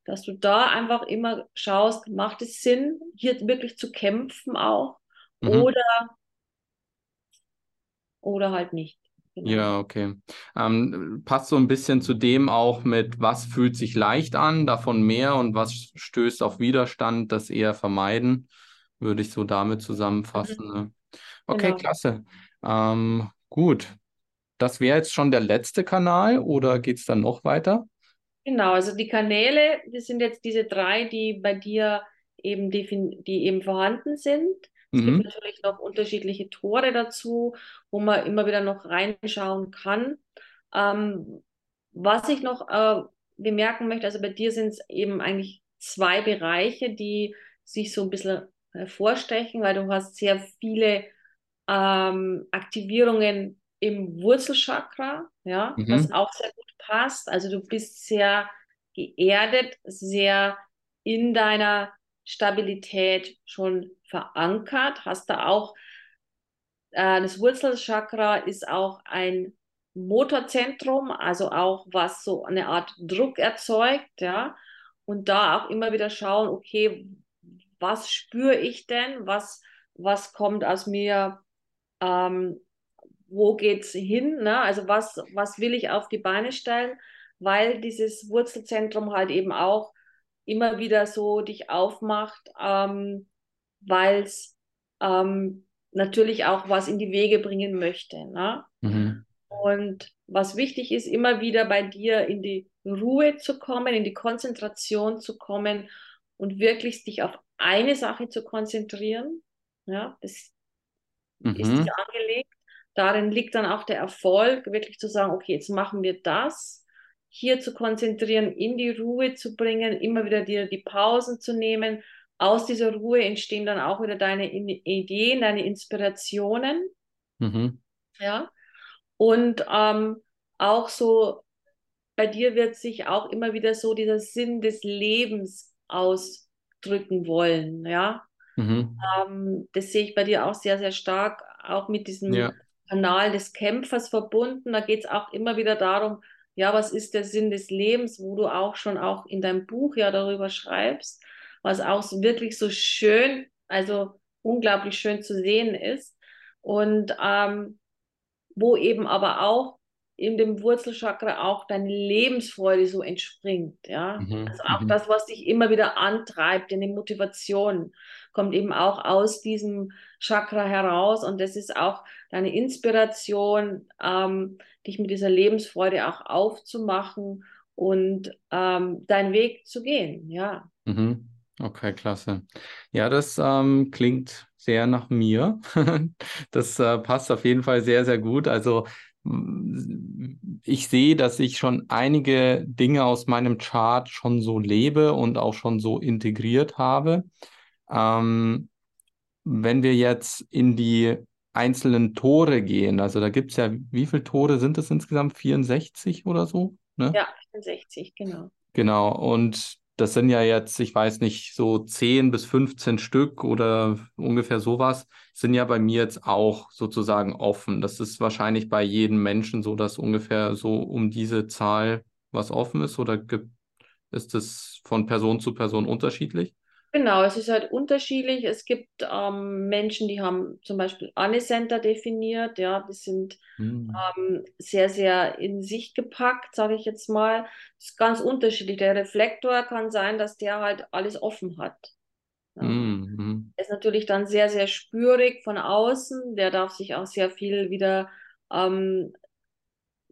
dass du da einfach immer schaust, macht es Sinn, hier wirklich zu kämpfen auch mhm. oder, oder halt nicht. Genau. Ja, okay. Ähm, passt so ein bisschen zu dem auch mit, was fühlt sich leicht an, davon mehr und was stößt auf Widerstand, das eher vermeiden würde ich so damit zusammenfassen. Mhm. Ne? Okay, genau. klasse. Ähm, gut. das wäre jetzt schon der letzte Kanal oder geht es dann noch weiter? Genau, also die Kanäle, das sind jetzt diese drei, die bei dir eben, die eben vorhanden sind. Es mhm. gibt natürlich noch unterschiedliche Tore dazu, wo man immer wieder noch reinschauen kann. Ähm, was ich noch äh, bemerken möchte, also bei dir sind es eben eigentlich zwei Bereiche, die sich so ein bisschen hervorstechen, weil du hast sehr viele ähm, Aktivierungen im Wurzelchakra, ja, mhm. was auch sehr gut passt. Also du bist sehr geerdet, sehr in deiner Stabilität schon verankert, hast da auch äh, das Wurzelchakra ist auch ein Motorzentrum, also auch was so eine Art Druck erzeugt, ja. Und da auch immer wieder schauen, okay, was spüre ich denn? Was, was kommt aus mir? Ähm, wo geht's hin? Ne? Also was, was will ich auf die Beine stellen? Weil dieses Wurzelzentrum halt eben auch immer wieder so dich aufmacht, ähm, weil es ähm, natürlich auch was in die Wege bringen möchte. Ne? Mhm. Und was wichtig ist, immer wieder bei dir in die Ruhe zu kommen, in die Konzentration zu kommen und wirklich dich auf eine Sache zu konzentrieren. Ja, das mhm. ist dir angelegt. Darin liegt dann auch der Erfolg, wirklich zu sagen, okay, jetzt machen wir das, hier zu konzentrieren, in die Ruhe zu bringen, immer wieder dir die Pausen zu nehmen. Aus dieser Ruhe entstehen dann auch wieder deine Ideen, deine Inspirationen. Mhm. Ja. Und ähm, auch so, bei dir wird sich auch immer wieder so dieser Sinn des Lebens ausdrücken wollen. Ja. Mhm. Ähm, das sehe ich bei dir auch sehr, sehr stark, auch mit diesem ja. Kanal des Kämpfers verbunden. Da geht es auch immer wieder darum, ja, was ist der Sinn des Lebens, wo du auch schon auch in deinem Buch ja darüber schreibst, was auch wirklich so schön, also unglaublich schön zu sehen ist. Und ähm, wo eben aber auch in dem Wurzelchakra auch deine Lebensfreude so entspringt, ja. Mhm. Also auch mhm. das, was dich immer wieder antreibt, deine Motivation kommt eben auch aus diesem Chakra heraus und das ist auch deine Inspiration, ähm, dich mit dieser Lebensfreude auch aufzumachen und ähm, deinen Weg zu gehen, ja. Mhm. Okay, klasse. Ja, das ähm, klingt sehr nach mir. das äh, passt auf jeden Fall sehr, sehr gut. Also ich sehe, dass ich schon einige Dinge aus meinem Chart schon so lebe und auch schon so integriert habe. Ähm, wenn wir jetzt in die einzelnen Tore gehen, also da gibt es ja, wie viele Tore sind es insgesamt? 64 oder so? Ne? Ja, 64, genau. Genau, und das sind ja jetzt, ich weiß nicht, so 10 bis 15 Stück oder ungefähr sowas, sind ja bei mir jetzt auch sozusagen offen. Das ist wahrscheinlich bei jedem Menschen so, dass ungefähr so um diese Zahl was offen ist oder gibt, ist es von Person zu Person unterschiedlich? Genau, es ist halt unterschiedlich. Es gibt ähm, Menschen, die haben zum Beispiel Anisenter definiert, ja, die sind hm. ähm, sehr, sehr in sich gepackt, sage ich jetzt mal. Das ist ganz unterschiedlich. Der Reflektor kann sein, dass der halt alles offen hat. Ja. Mhm. ist natürlich dann sehr, sehr spürig von außen. Der darf sich auch sehr viel wieder ähm,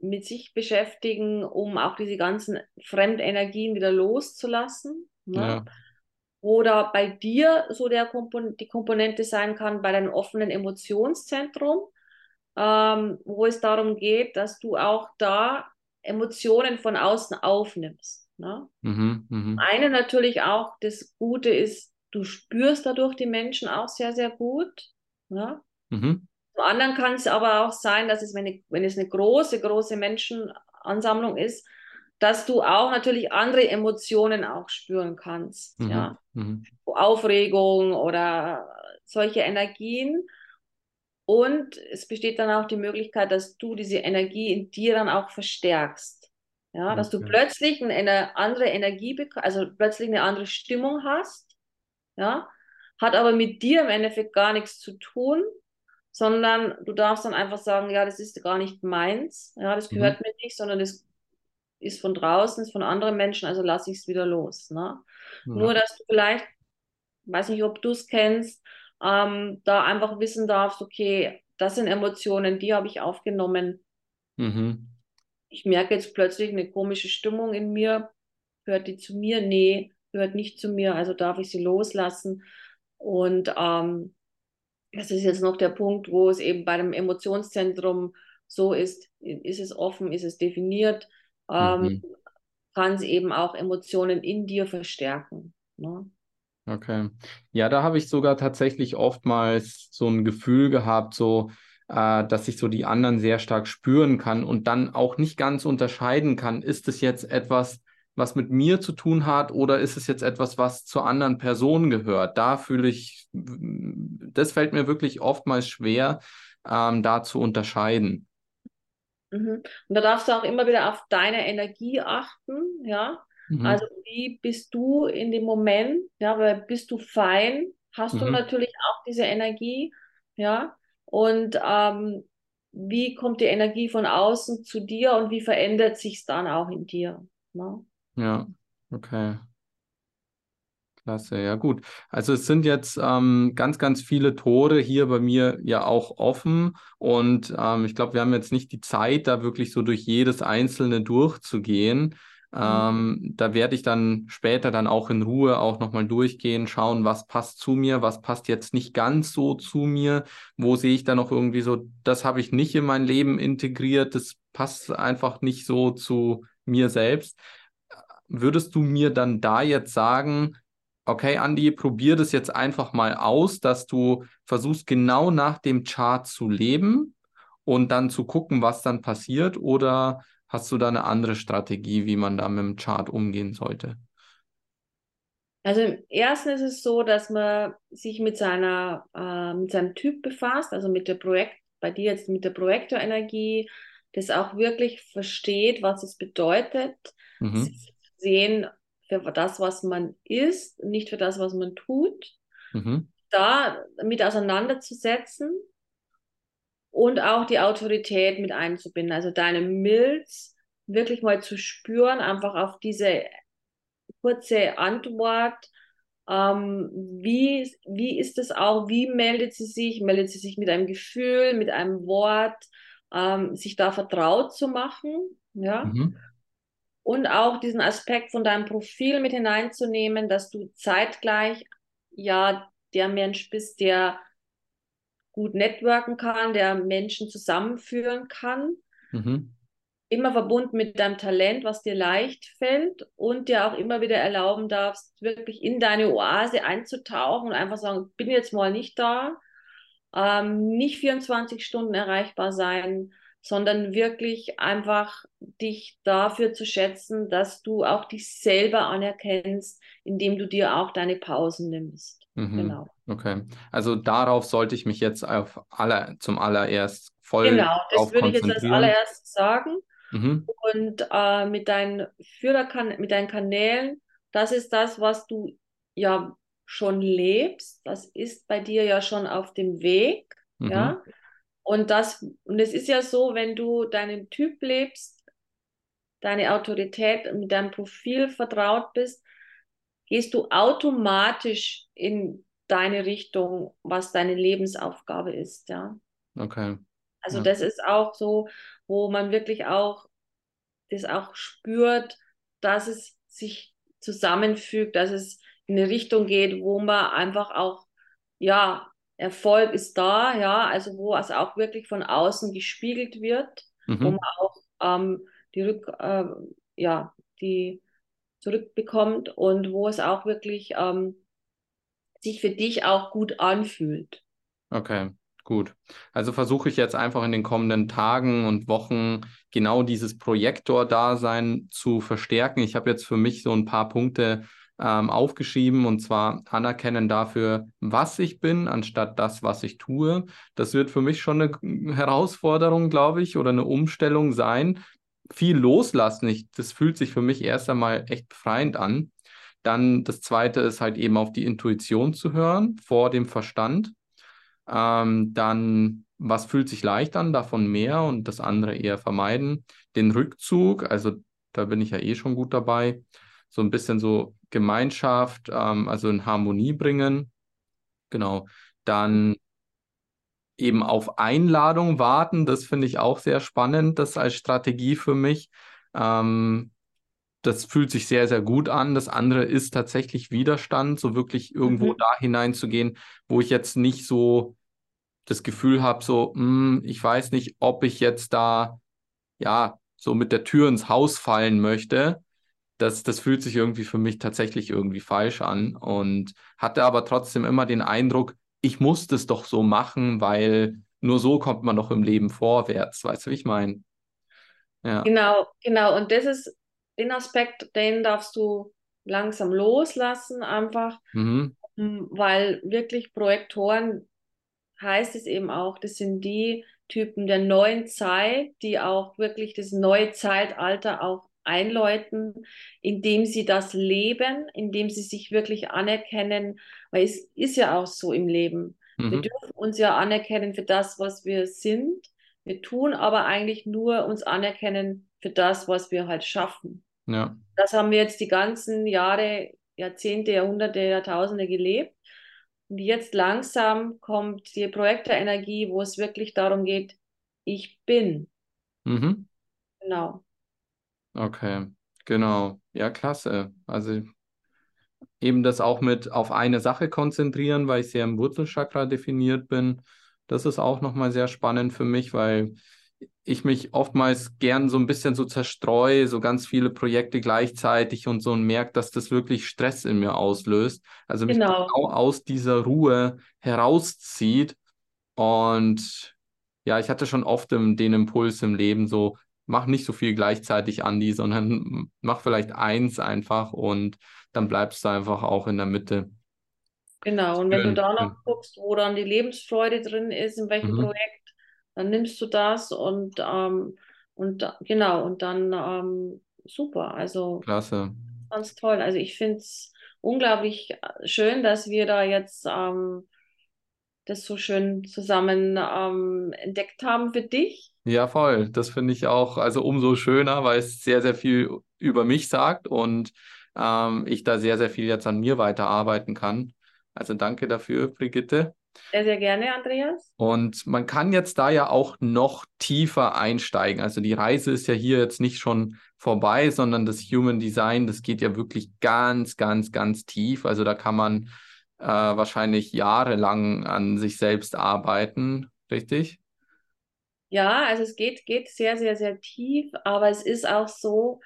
mit sich beschäftigen, um auch diese ganzen Fremdenergien wieder loszulassen. Ne? Ja oder bei dir so der Kompon die Komponente sein kann bei deinem offenen Emotionszentrum, ähm, wo es darum geht, dass du auch da Emotionen von außen aufnimmst. Ne? Mhm, mh. Eine natürlich auch, das Gute ist, du spürst dadurch die Menschen auch sehr, sehr gut. Ne? Mhm. Zum anderen kann es aber auch sein, dass es, wenn, wenn es eine große, große Menschenansammlung ist, dass du auch natürlich andere Emotionen auch spüren kannst. Mhm. Ja. Mhm. Aufregung oder solche Energien. Und es besteht dann auch die Möglichkeit, dass du diese Energie in dir dann auch verstärkst. Ja, okay. dass du plötzlich eine andere Energie, also plötzlich eine andere Stimmung hast. Ja, hat aber mit dir im Endeffekt gar nichts zu tun, sondern du darfst dann einfach sagen, ja, das ist gar nicht meins. Ja, das gehört mhm. mir nicht, sondern das ist von draußen, ist von anderen Menschen, also lasse ich es wieder los. Ne? Ja. Nur, dass du vielleicht, weiß nicht, ob du es kennst, ähm, da einfach wissen darfst, okay, das sind Emotionen, die habe ich aufgenommen, Mhm. Ich merke jetzt plötzlich eine komische Stimmung in mir. Hört die zu mir? Nee, gehört nicht zu mir. Also darf ich sie loslassen. Und ähm, das ist jetzt noch der Punkt, wo es eben bei dem Emotionszentrum so ist, ist es offen, ist es definiert, ähm, mhm. kann es eben auch Emotionen in dir verstärken. Ne? Okay. Ja, da habe ich sogar tatsächlich oftmals so ein Gefühl gehabt, so, äh, dass ich so die anderen sehr stark spüren kann und dann auch nicht ganz unterscheiden kann, ist es jetzt etwas, was mit mir zu tun hat oder ist es jetzt etwas, was zur anderen Person gehört? Da fühle ich, das fällt mir wirklich oftmals schwer, ähm, da zu unterscheiden. Mhm. Und da darfst du auch immer wieder auf deine Energie achten, ja. Mhm. Also wie bist du in dem Moment, ja, weil bist du fein, hast mhm. du natürlich auch diese Energie, ja. Und ähm, wie kommt die Energie von außen zu dir und wie verändert sich es dann auch in dir? Ne? Ja, okay. Klasse, ja gut. Also es sind jetzt ähm, ganz, ganz viele Tore hier bei mir ja auch offen und ähm, ich glaube, wir haben jetzt nicht die Zeit, da wirklich so durch jedes einzelne durchzugehen. Mhm. Ähm, da werde ich dann später dann auch in Ruhe auch nochmal durchgehen, schauen, was passt zu mir, was passt jetzt nicht ganz so zu mir, wo sehe ich da noch irgendwie so, das habe ich nicht in mein Leben integriert, das passt einfach nicht so zu mir selbst. Würdest du mir dann da jetzt sagen, okay, Andi, probier das jetzt einfach mal aus, dass du versuchst, genau nach dem Chart zu leben und dann zu gucken, was dann passiert? Oder hast du da eine andere Strategie, wie man da mit dem Chart umgehen sollte? Also im ersten ist es so, dass man sich mit seiner, äh, mit seinem Typ befasst, also mit der Projekt, bei dir jetzt mit der Projektorenergie, das auch wirklich versteht, was es bedeutet, mhm. sehen, für das, was man ist, nicht für das, was man tut. Mhm. Da mit auseinanderzusetzen und auch die Autorität mit einzubinden. Also deine Milz wirklich mal zu spüren, einfach auf diese kurze Antwort. Ähm, wie, wie ist es auch? Wie meldet sie sich? Meldet sie sich mit einem Gefühl, mit einem Wort, ähm, sich da vertraut zu machen? Ja. Mhm und auch diesen Aspekt von deinem Profil mit hineinzunehmen, dass du zeitgleich ja der Mensch bist, der gut networken kann, der Menschen zusammenführen kann. Mhm. Immer verbunden mit deinem Talent, was dir leicht fällt und dir auch immer wieder erlauben darfst, wirklich in deine Oase einzutauchen und einfach sagen, bin jetzt mal nicht da, ähm, nicht 24 Stunden erreichbar sein, sondern wirklich einfach dich dafür zu schätzen, dass du auch dich selber anerkennst, indem du dir auch deine Pausen nimmst. Mhm. Genau. Okay. Also darauf sollte ich mich jetzt auf aller, zum allererst voll Genau, das würde ich jetzt als allererstes sagen. Mhm. Und äh, mit, deinen Führerkan mit deinen Kanälen, das ist das, was du ja schon lebst. Das ist bei dir ja schon auf dem Weg. Mhm. Ja. Und das, und es ist ja so, wenn du deinen Typ lebst, deine Autorität mit deinem Profil vertraut bist, gehst du automatisch in deine Richtung, was deine Lebensaufgabe ist, ja. Okay. Also ja. das ist auch so, wo man wirklich auch das auch spürt, dass es sich zusammenfügt, dass es in eine Richtung geht, wo man einfach auch ja Erfolg ist da, ja, also wo es auch wirklich von außen gespiegelt wird, mhm. wo man auch ähm, die Rück, äh, ja, die zurückbekommt und wo es auch wirklich ähm, sich für dich auch gut anfühlt. Okay, gut. Also versuche ich jetzt einfach in den kommenden Tagen und Wochen genau dieses Projektor-Dasein zu verstärken. Ich habe jetzt für mich so ein paar Punkte ähm, aufgeschrieben und zwar anerkennen dafür, was ich bin, anstatt das, was ich tue. Das wird für mich schon eine Herausforderung, glaube ich, oder eine Umstellung sein. Viel loslassen, ich, das fühlt sich für mich erst einmal echt befreiend an. Dann das zweite ist halt eben auf die Intuition zu hören vor dem Verstand. Ähm, dann, was fühlt sich leicht an, davon mehr und das andere eher vermeiden. Den Rückzug, also da bin ich ja eh schon gut dabei so ein bisschen so Gemeinschaft, ähm, also in Harmonie bringen. Genau. Dann eben auf Einladung warten. Das finde ich auch sehr spannend, das als Strategie für mich. Ähm, das fühlt sich sehr, sehr gut an. Das andere ist tatsächlich Widerstand, so wirklich irgendwo mhm. da hineinzugehen, wo ich jetzt nicht so das Gefühl habe, so, mh, hm, ich weiß nicht, ob ich jetzt da, ja, so mit der Tür ins Haus fallen möchte. Das, das fühlt sich irgendwie für mich tatsächlich irgendwie falsch an und hatte aber trotzdem immer den Eindruck, ich muss das doch so machen, weil nur so kommt man doch im Leben vorwärts. Weißt du, wie ich meine? Ja. Genau, genau. Und das ist den Aspekt, den darfst du langsam loslassen, einfach, mhm. weil wirklich Projektoren heißt es eben auch, das sind die Typen der neuen Zeit, die auch wirklich das neue Zeitalter auch einläuten, indem sie das leben, indem sie sich wirklich anerkennen, weil es ist ja auch so im Leben. Mhm. Wir dürfen uns ja anerkennen für das, was wir sind. Wir tun aber eigentlich nur uns anerkennen für das, was wir halt schaffen. Ja. Das haben wir jetzt die ganzen Jahre, Jahrzehnte, Jahrhunderte, Jahrtausende gelebt. Und jetzt langsam kommt die Projektorenergie, wo es wirklich darum geht, ich bin. Mhm. Genau. Okay, genau. Ja, klasse. Also eben das auch mit auf eine Sache konzentrieren, weil ich sehr im Wurzelchakra definiert bin. Das ist auch nochmal sehr spannend für mich, weil ich mich oftmals gern so ein bisschen so zerstreue, so ganz viele Projekte gleichzeitig und so und merke, dass das wirklich Stress in mir auslöst. Also mich genau, genau aus dieser Ruhe herauszieht. Und ja, ich hatte schon oft im, den Impuls im Leben so, mach nicht so viel gleichzeitig, Andi, sondern mach vielleicht eins einfach und dann bleibst du einfach auch in der Mitte. Genau, und wenn du da noch guckst, wo dann die Lebensfreude drin ist, in welchem mhm. Projekt, dann nimmst du das und, ähm, und genau, und dann ähm, super. Also Klasse. Ganz toll. Also ich finde es unglaublich schön, dass wir da jetzt ähm, das so schön zusammen ähm, entdeckt haben für dich. Ja, voll. Das finde ich auch also umso schöner, weil es sehr, sehr viel über mich sagt und ähm, ich da sehr, sehr viel jetzt an mir weiterarbeiten kann. Also danke dafür, Brigitte. Sehr, sehr gerne, Andreas. Und man kann jetzt da ja auch noch tiefer einsteigen. Also die Reise ist ja hier jetzt nicht schon vorbei, sondern das Human Design, das geht ja wirklich ganz, ganz, ganz tief. Also da kann man äh, wahrscheinlich jahrelang an sich selbst arbeiten, richtig? Ja, also es geht, geht sehr, sehr, sehr tief, aber es ist auch so,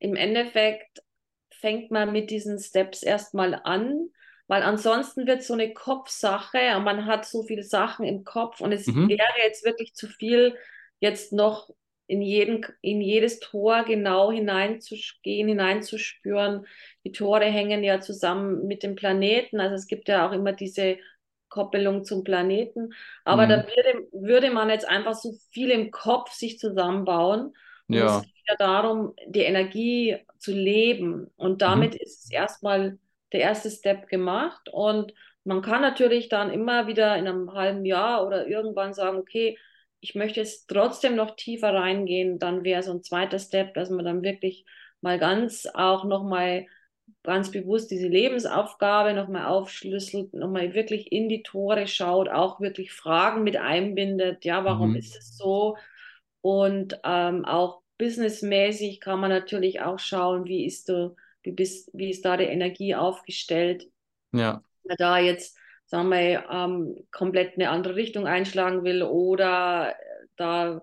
im Endeffekt fängt man mit diesen Steps erstmal an, weil ansonsten wird so eine Kopfsache und man hat so viele Sachen im Kopf und es mhm. wäre jetzt wirklich zu viel, jetzt noch in, jeden, in jedes Tor genau hineinzugehen, hineinzuspüren. Die Tore hängen ja zusammen mit dem Planeten, also es gibt ja auch immer diese Koppelung zum Planeten. Aber mhm. da würde, würde man jetzt einfach so viel im Kopf sich zusammenbauen. Ja. es geht ja darum, die Energie zu leben. Und damit mhm. ist es erstmal der erste Step gemacht. Und man kann natürlich dann immer wieder in einem halben Jahr oder irgendwann sagen, okay, ich möchte jetzt trotzdem noch tiefer reingehen. Dann wäre so ein zweiter Step, dass man dann wirklich mal ganz auch nochmal ganz bewusst diese Lebensaufgabe nochmal aufschlüsselt, nochmal wirklich in die Tore schaut, auch wirklich Fragen mit einbindet. Ja, warum mhm. ist es so? Und ähm, auch businessmäßig kann man natürlich auch schauen, wie ist du, wie bist, wie ist da die Energie aufgestellt? Ja. Wenn da jetzt, sagen wir, ähm, komplett eine andere Richtung einschlagen will oder da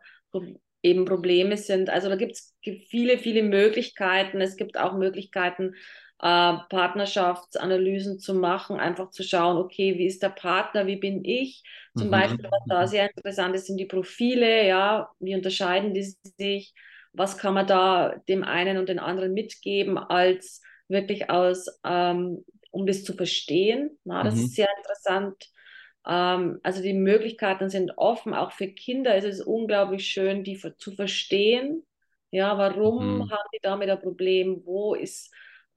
eben Probleme sind. Also da gibt es viele, viele Möglichkeiten. Es gibt auch Möglichkeiten, äh, Partnerschaftsanalysen zu machen, einfach zu schauen, okay, wie ist der Partner, wie bin ich? Zum mhm. Beispiel, was da sehr interessant ist, sind die Profile, ja, wie unterscheiden die sich? Was kann man da dem einen und den anderen mitgeben, als wirklich aus, ähm, um das zu verstehen? Na, das mhm. ist sehr interessant. Ähm, also die Möglichkeiten sind offen, auch für Kinder ist es unglaublich schön, die zu verstehen. Ja, warum mhm. haben die damit ein Problem? Wo ist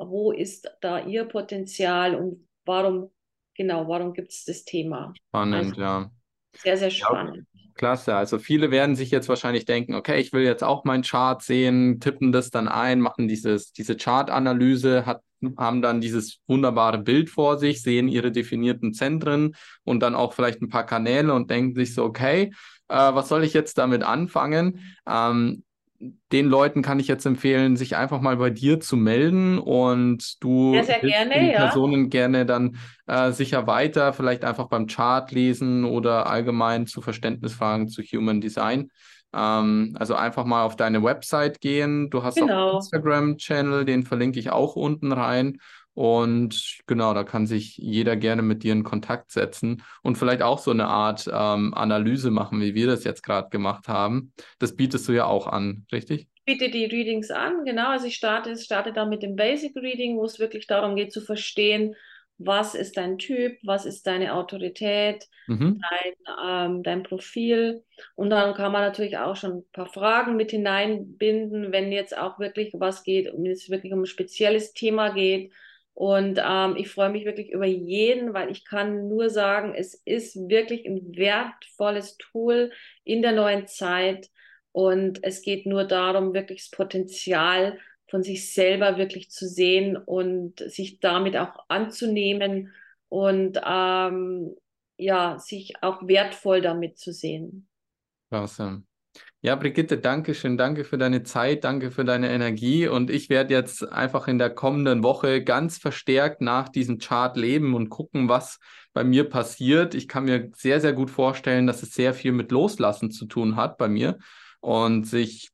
wo ist da Ihr Potenzial und warum, genau, warum gibt es das Thema? Spannend, also, ja. Sehr, sehr spannend. Ja, klasse. Also viele werden sich jetzt wahrscheinlich denken, okay, ich will jetzt auch meinen Chart sehen, tippen das dann ein, machen dieses, diese Chart-Analyse, haben dann dieses wunderbare Bild vor sich, sehen ihre definierten Zentren und dann auch vielleicht ein paar Kanäle und denken sich so, okay, äh, was soll ich jetzt damit anfangen? Ähm, den Leuten kann ich jetzt empfehlen, sich einfach mal bei dir zu melden und du sehr gerne, den ja. Personen gerne dann äh, sicher weiter, vielleicht einfach beim Chart lesen oder allgemein zu Verständnisfragen zu Human Design. Ähm, also einfach mal auf deine Website gehen. Du hast genau. auch einen Instagram-Channel, den verlinke ich auch unten rein. Und genau, da kann sich jeder gerne mit dir in Kontakt setzen und vielleicht auch so eine Art ähm, Analyse machen, wie wir das jetzt gerade gemacht haben. Das bietest du ja auch an, richtig? Ich biete die Readings an, genau. Also ich starte, starte da mit dem Basic Reading, wo es wirklich darum geht zu verstehen, was ist dein Typ, was ist deine Autorität, mhm. dein, ähm, dein Profil. Und dann kann man natürlich auch schon ein paar Fragen mit hineinbinden, wenn jetzt auch wirklich was geht, wenn es wirklich um ein spezielles Thema geht und ähm, ich freue mich wirklich über jeden, weil ich kann nur sagen, es ist wirklich ein wertvolles Tool in der neuen Zeit. Und es geht nur darum, wirklich das Potenzial von sich selber wirklich zu sehen und sich damit auch anzunehmen und ähm, ja, sich auch wertvoll damit zu sehen. Awesome. Ja, Brigitte, danke schön. Danke für deine Zeit, danke für deine Energie. Und ich werde jetzt einfach in der kommenden Woche ganz verstärkt nach diesem Chart leben und gucken, was bei mir passiert. Ich kann mir sehr, sehr gut vorstellen, dass es sehr viel mit Loslassen zu tun hat bei mir und sich,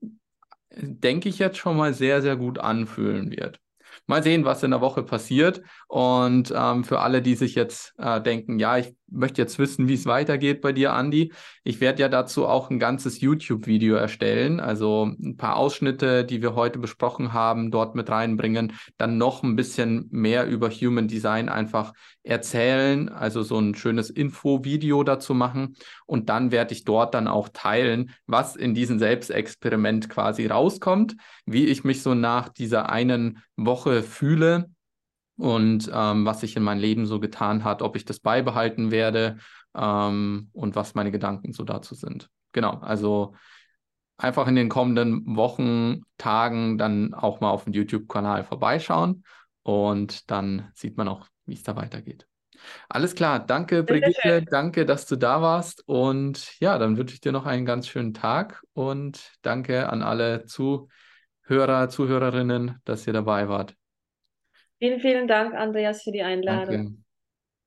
denke ich, jetzt schon mal sehr, sehr gut anfühlen wird. Mal sehen, was in der Woche passiert. Und ähm, für alle, die sich jetzt äh, denken, ja, ich möchte jetzt wissen, wie es weitergeht bei dir, Andi. Ich werde ja dazu auch ein ganzes YouTube-Video erstellen, also ein paar Ausschnitte, die wir heute besprochen haben, dort mit reinbringen, dann noch ein bisschen mehr über Human Design einfach erzählen, also so ein schönes Info-Video dazu machen. Und dann werde ich dort dann auch teilen, was in diesem Selbstexperiment quasi rauskommt, wie ich mich so nach dieser einen Woche fühle und ähm, was sich in meinem Leben so getan hat, ob ich das beibehalten werde ähm, und was meine Gedanken so dazu sind. Genau, also einfach in den kommenden Wochen, Tagen dann auch mal auf dem YouTube-Kanal vorbeischauen und dann sieht man auch, wie es da weitergeht. Alles klar, danke Brigitte, danke, dass du da warst und ja, dann wünsche ich dir noch einen ganz schönen Tag und danke an alle Zuhörer, Zuhörerinnen, dass ihr dabei wart. Vielen, vielen Dank, Andreas, für die Einladung. Danke.